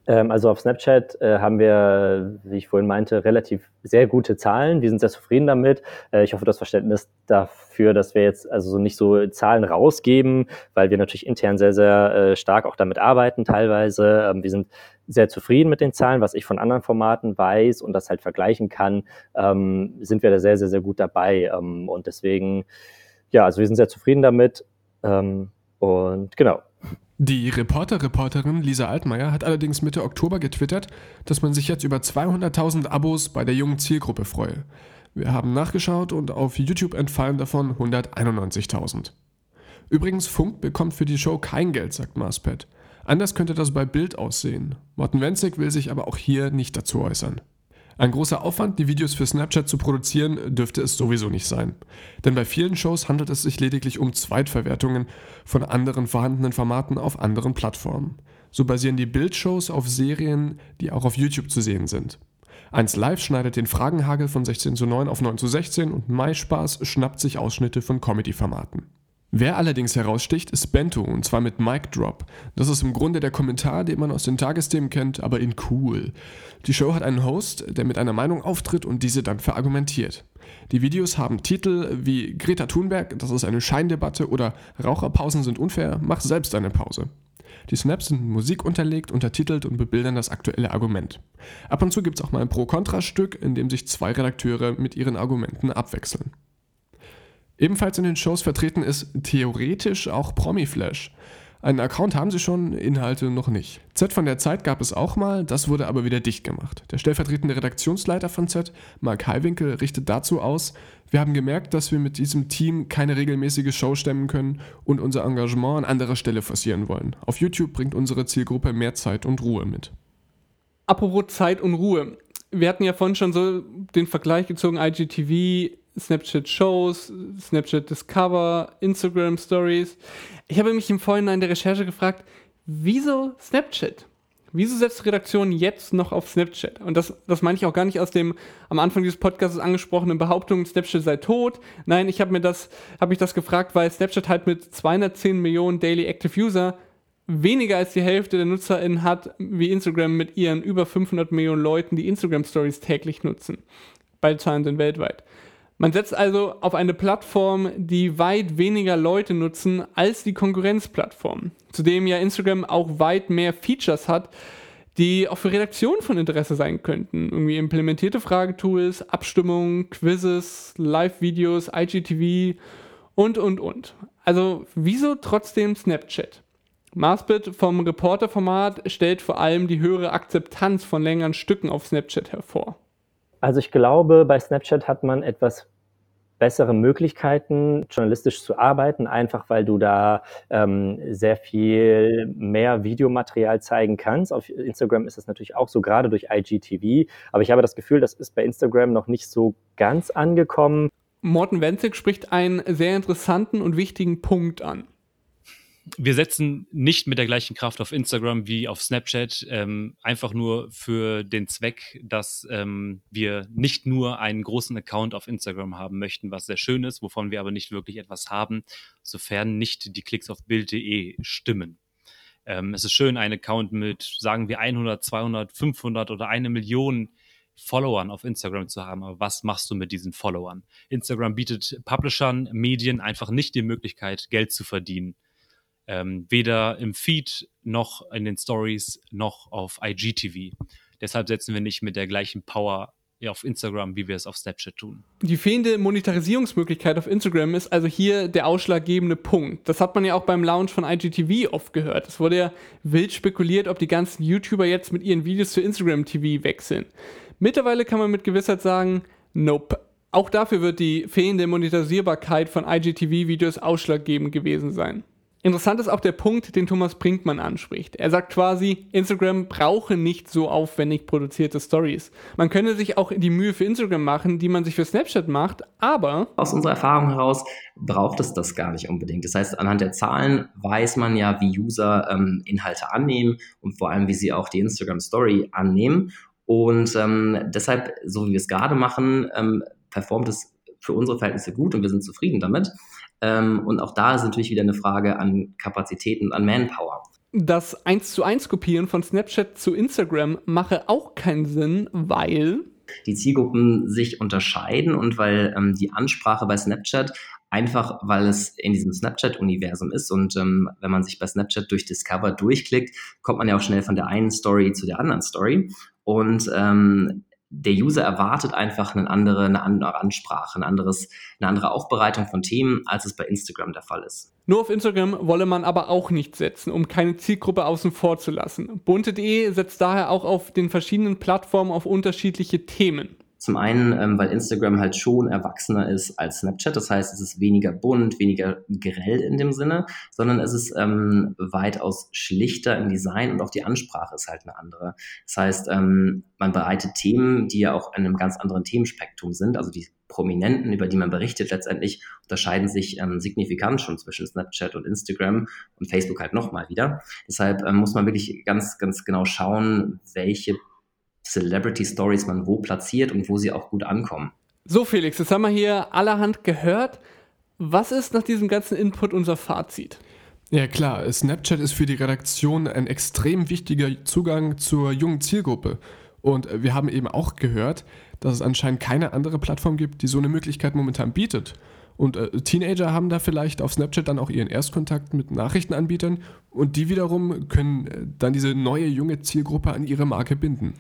Ähm, also auf Snapchat äh, haben wir, wie ich vorhin meinte, relativ sehr gute Zahlen. Wir sind sehr zufrieden damit. Äh, ich hoffe, das Verständnis dafür, dass wir jetzt also so nicht so Zahlen rausgeben, weil wir natürlich intern sehr, sehr äh, stark auch damit arbeiten teilweise. Ähm, wir sind sehr zufrieden mit den Zahlen, was ich von anderen Formaten weiß und das halt vergleichen kann, ähm, sind wir da sehr, sehr, sehr gut dabei. Ähm, und deswegen, ja, also wir sind sehr zufrieden damit. Ähm, und genau. Die Reporter-Reporterin Lisa Altmaier hat allerdings Mitte Oktober getwittert, dass man sich jetzt über 200.000 Abos bei der jungen Zielgruppe freue. Wir haben nachgeschaut und auf YouTube entfallen davon 191.000. Übrigens, Funk bekommt für die Show kein Geld, sagt Marspet. Anders könnte das bei Bild aussehen. Morten Wenzig will sich aber auch hier nicht dazu äußern. Ein großer Aufwand, die Videos für Snapchat zu produzieren, dürfte es sowieso nicht sein. Denn bei vielen Shows handelt es sich lediglich um Zweitverwertungen von anderen vorhandenen Formaten auf anderen Plattformen. So basieren die Bildshows auf Serien, die auch auf YouTube zu sehen sind. 1 Live schneidet den Fragenhagel von 16 zu 9 auf 9 zu 16 und MySpaß schnappt sich Ausschnitte von Comedy-Formaten. Wer allerdings heraussticht, ist Bento und zwar mit Mic Drop. Das ist im Grunde der Kommentar, den man aus den Tagesthemen kennt, aber in cool. Die Show hat einen Host, der mit einer Meinung auftritt und diese dann verargumentiert. Die Videos haben Titel wie Greta Thunberg, das ist eine Scheindebatte oder Raucherpausen sind unfair, mach selbst eine Pause. Die Snaps sind mit Musik unterlegt, untertitelt und bebildern das aktuelle Argument. Ab und zu gibt es auch mal ein Pro-Kontra-Stück, in dem sich zwei Redakteure mit ihren Argumenten abwechseln. Ebenfalls in den Shows vertreten ist theoretisch auch Promiflash. Einen Account haben sie schon, Inhalte noch nicht. Z von der Zeit gab es auch mal, das wurde aber wieder dicht gemacht. Der stellvertretende Redaktionsleiter von Z, Mark Heiwinkel, richtet dazu aus, wir haben gemerkt, dass wir mit diesem Team keine regelmäßige Show stemmen können und unser Engagement an anderer Stelle forcieren wollen. Auf YouTube bringt unsere Zielgruppe mehr Zeit und Ruhe mit. Apropos Zeit und Ruhe. Wir hatten ja vorhin schon so den Vergleich gezogen, IGTV Snapchat Shows, Snapchat Discover, Instagram Stories. Ich habe mich im Vorhinein der Recherche gefragt, wieso Snapchat? Wieso setzt Redaktion jetzt noch auf Snapchat? Und das, das meine ich auch gar nicht aus dem am Anfang dieses Podcasts angesprochenen Behauptung, Snapchat sei tot. Nein, ich habe mir das, habe mich das gefragt, weil Snapchat halt mit 210 Millionen Daily Active User weniger als die Hälfte der NutzerInnen hat, wie Instagram mit ihren über 500 Millionen Leuten, die Instagram Stories täglich nutzen. Beide Zahlen sind weltweit. Man setzt also auf eine Plattform, die weit weniger Leute nutzen als die Konkurrenzplattform. Zudem ja Instagram auch weit mehr Features hat, die auch für Redaktionen von Interesse sein könnten. Irgendwie implementierte Fragetools, Abstimmungen, Quizzes, Live-Videos, IGTV und, und, und. Also wieso trotzdem Snapchat? Marsbit vom Reporter-Format stellt vor allem die höhere Akzeptanz von längeren Stücken auf Snapchat hervor. Also ich glaube, bei Snapchat hat man etwas bessere Möglichkeiten, journalistisch zu arbeiten, einfach weil du da ähm, sehr viel mehr Videomaterial zeigen kannst. Auf Instagram ist das natürlich auch so, gerade durch IGTV. Aber ich habe das Gefühl, das ist bei Instagram noch nicht so ganz angekommen. Morten Wenzig spricht einen sehr interessanten und wichtigen Punkt an wir setzen nicht mit der gleichen Kraft auf Instagram wie auf Snapchat, ähm, einfach nur für den Zweck, dass ähm, wir nicht nur einen großen Account auf Instagram haben möchten, was sehr schön ist, wovon wir aber nicht wirklich etwas haben, sofern nicht die Klicks auf Bild.de stimmen. Ähm, es ist schön, einen Account mit, sagen wir, 100, 200, 500 oder eine Million Followern auf Instagram zu haben. Aber was machst du mit diesen Followern? Instagram bietet Publishern, Medien einfach nicht die Möglichkeit, Geld zu verdienen ähm, weder im Feed noch in den Stories noch auf IGTV. Deshalb setzen wir nicht mit der gleichen Power auf Instagram, wie wir es auf Snapchat tun. Die fehlende Monetarisierungsmöglichkeit auf Instagram ist also hier der ausschlaggebende Punkt. Das hat man ja auch beim Launch von IGTV oft gehört. Es wurde ja wild spekuliert, ob die ganzen YouTuber jetzt mit ihren Videos zu Instagram TV wechseln. Mittlerweile kann man mit Gewissheit sagen, nope. Auch dafür wird die fehlende Monetarisierbarkeit von IGTV-Videos ausschlaggebend gewesen sein. Interessant ist auch der Punkt, den Thomas Brinkmann anspricht. Er sagt quasi, Instagram brauche nicht so aufwendig produzierte Stories. Man könne sich auch die Mühe für Instagram machen, die man sich für Snapchat macht, aber... Aus unserer Erfahrung heraus braucht es das gar nicht unbedingt. Das heißt, anhand der Zahlen weiß man ja, wie User ähm, Inhalte annehmen und vor allem, wie sie auch die Instagram Story annehmen. Und ähm, deshalb, so wie wir es gerade machen, ähm, performt es für unsere Verhältnisse gut und wir sind zufrieden damit. Ähm, und auch da ist natürlich wieder eine Frage an Kapazitäten, an Manpower. das 1 zu 1 Kopieren von Snapchat zu Instagram mache auch keinen Sinn, weil die Zielgruppen sich unterscheiden und weil ähm, die Ansprache bei Snapchat einfach, weil es in diesem Snapchat-Universum ist und ähm, wenn man sich bei Snapchat durch Discover durchklickt, kommt man ja auch schnell von der einen Story zu der anderen Story und ähm, der User erwartet einfach eine andere, eine andere Ansprache, ein anderes, eine andere Aufbereitung von Themen, als es bei Instagram der Fall ist. Nur auf Instagram wolle man aber auch nicht setzen, um keine Zielgruppe außen vor zu lassen. Bunte.de setzt daher auch auf den verschiedenen Plattformen auf unterschiedliche Themen. Zum einen, ähm, weil Instagram halt schon erwachsener ist als Snapchat. Das heißt, es ist weniger bunt, weniger grell in dem Sinne, sondern es ist ähm, weitaus schlichter im Design und auch die Ansprache ist halt eine andere. Das heißt, ähm, man bereitet Themen, die ja auch in einem ganz anderen Themenspektrum sind. Also die Prominenten, über die man berichtet, letztendlich unterscheiden sich ähm, signifikant schon zwischen Snapchat und Instagram und Facebook halt nochmal wieder. Deshalb ähm, muss man wirklich ganz, ganz genau schauen, welche Celebrity Stories man wo platziert und wo sie auch gut ankommen. So, Felix, jetzt haben wir hier allerhand gehört. Was ist nach diesem ganzen Input unser Fazit? Ja klar, Snapchat ist für die Redaktion ein extrem wichtiger Zugang zur jungen Zielgruppe. Und wir haben eben auch gehört, dass es anscheinend keine andere Plattform gibt, die so eine Möglichkeit momentan bietet. Und äh, Teenager haben da vielleicht auf Snapchat dann auch ihren Erstkontakt mit Nachrichtenanbietern und die wiederum können äh, dann diese neue junge Zielgruppe an ihre Marke binden.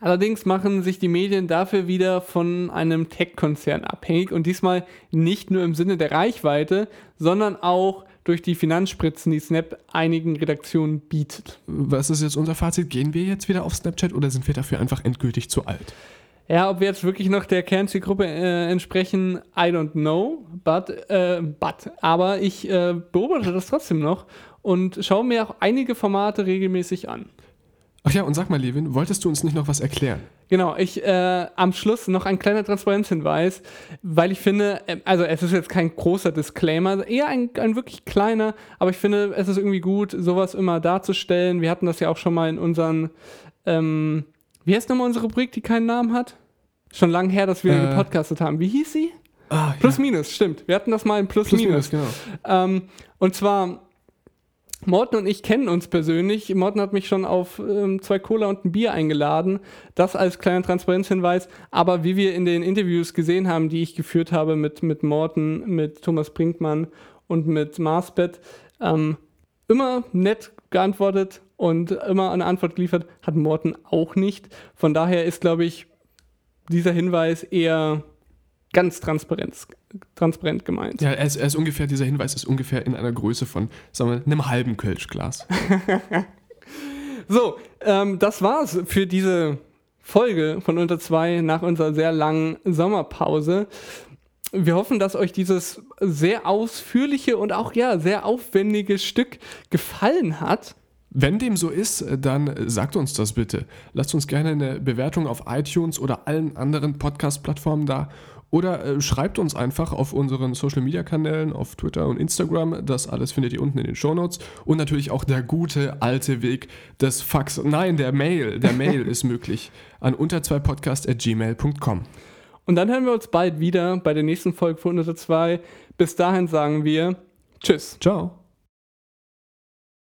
Allerdings machen sich die Medien dafür wieder von einem Tech-Konzern abhängig und diesmal nicht nur im Sinne der Reichweite, sondern auch durch die Finanzspritzen, die Snap einigen Redaktionen bietet. Was ist jetzt unser Fazit? Gehen wir jetzt wieder auf Snapchat oder sind wir dafür einfach endgültig zu alt? Ja, ob wir jetzt wirklich noch der Kernzielgruppe äh, entsprechen, I don't know, but, äh, but. aber ich äh, beobachte das trotzdem noch und schaue mir auch einige Formate regelmäßig an. Ach ja, und sag mal, Levin, wolltest du uns nicht noch was erklären? Genau, ich äh, am Schluss noch ein kleiner Transparenzhinweis, weil ich finde, äh, also es ist jetzt kein großer Disclaimer, eher ein, ein wirklich kleiner, aber ich finde, es ist irgendwie gut, sowas immer darzustellen. Wir hatten das ja auch schon mal in unseren, ähm, wie heißt nochmal unsere Rubrik, die keinen Namen hat? Schon lange her, dass wir äh, gepodcastet haben. Wie hieß sie? Ah, Plus ja. Minus, stimmt. Wir hatten das mal in Plus, Plus Minus. Minus genau. Ähm, und zwar Morten und ich kennen uns persönlich. Morten hat mich schon auf ähm, zwei Cola und ein Bier eingeladen. Das als kleiner Transparenzhinweis. Aber wie wir in den Interviews gesehen haben, die ich geführt habe mit, mit Morten, mit Thomas Brinkmann und mit Marsbett, ähm, immer nett geantwortet und immer eine Antwort geliefert, hat Morten auch nicht. Von daher ist, glaube ich, dieser Hinweis eher ganz transparent, transparent gemeint. Ja, er ist, er ist, ungefähr, dieser Hinweis ist ungefähr in einer Größe von, sagen wir, einem halben Kölschglas. *laughs* so, ähm, das war's für diese Folge von Unter 2 nach unserer sehr langen Sommerpause. Wir hoffen, dass euch dieses sehr ausführliche und auch ja sehr aufwendige Stück gefallen hat. Wenn dem so ist, dann sagt uns das bitte. Lasst uns gerne eine Bewertung auf iTunes oder allen anderen Podcast-Plattformen da oder äh, schreibt uns einfach auf unseren Social Media Kanälen, auf Twitter und Instagram. Das alles findet ihr unten in den Show Notes. Und natürlich auch der gute alte Weg des Fax. Nein, der Mail. Der Mail *laughs* ist möglich. An unter2podcast.gmail.com. Und dann hören wir uns bald wieder bei der nächsten Folge von Unter 2. Bis dahin sagen wir Tschüss. Ciao.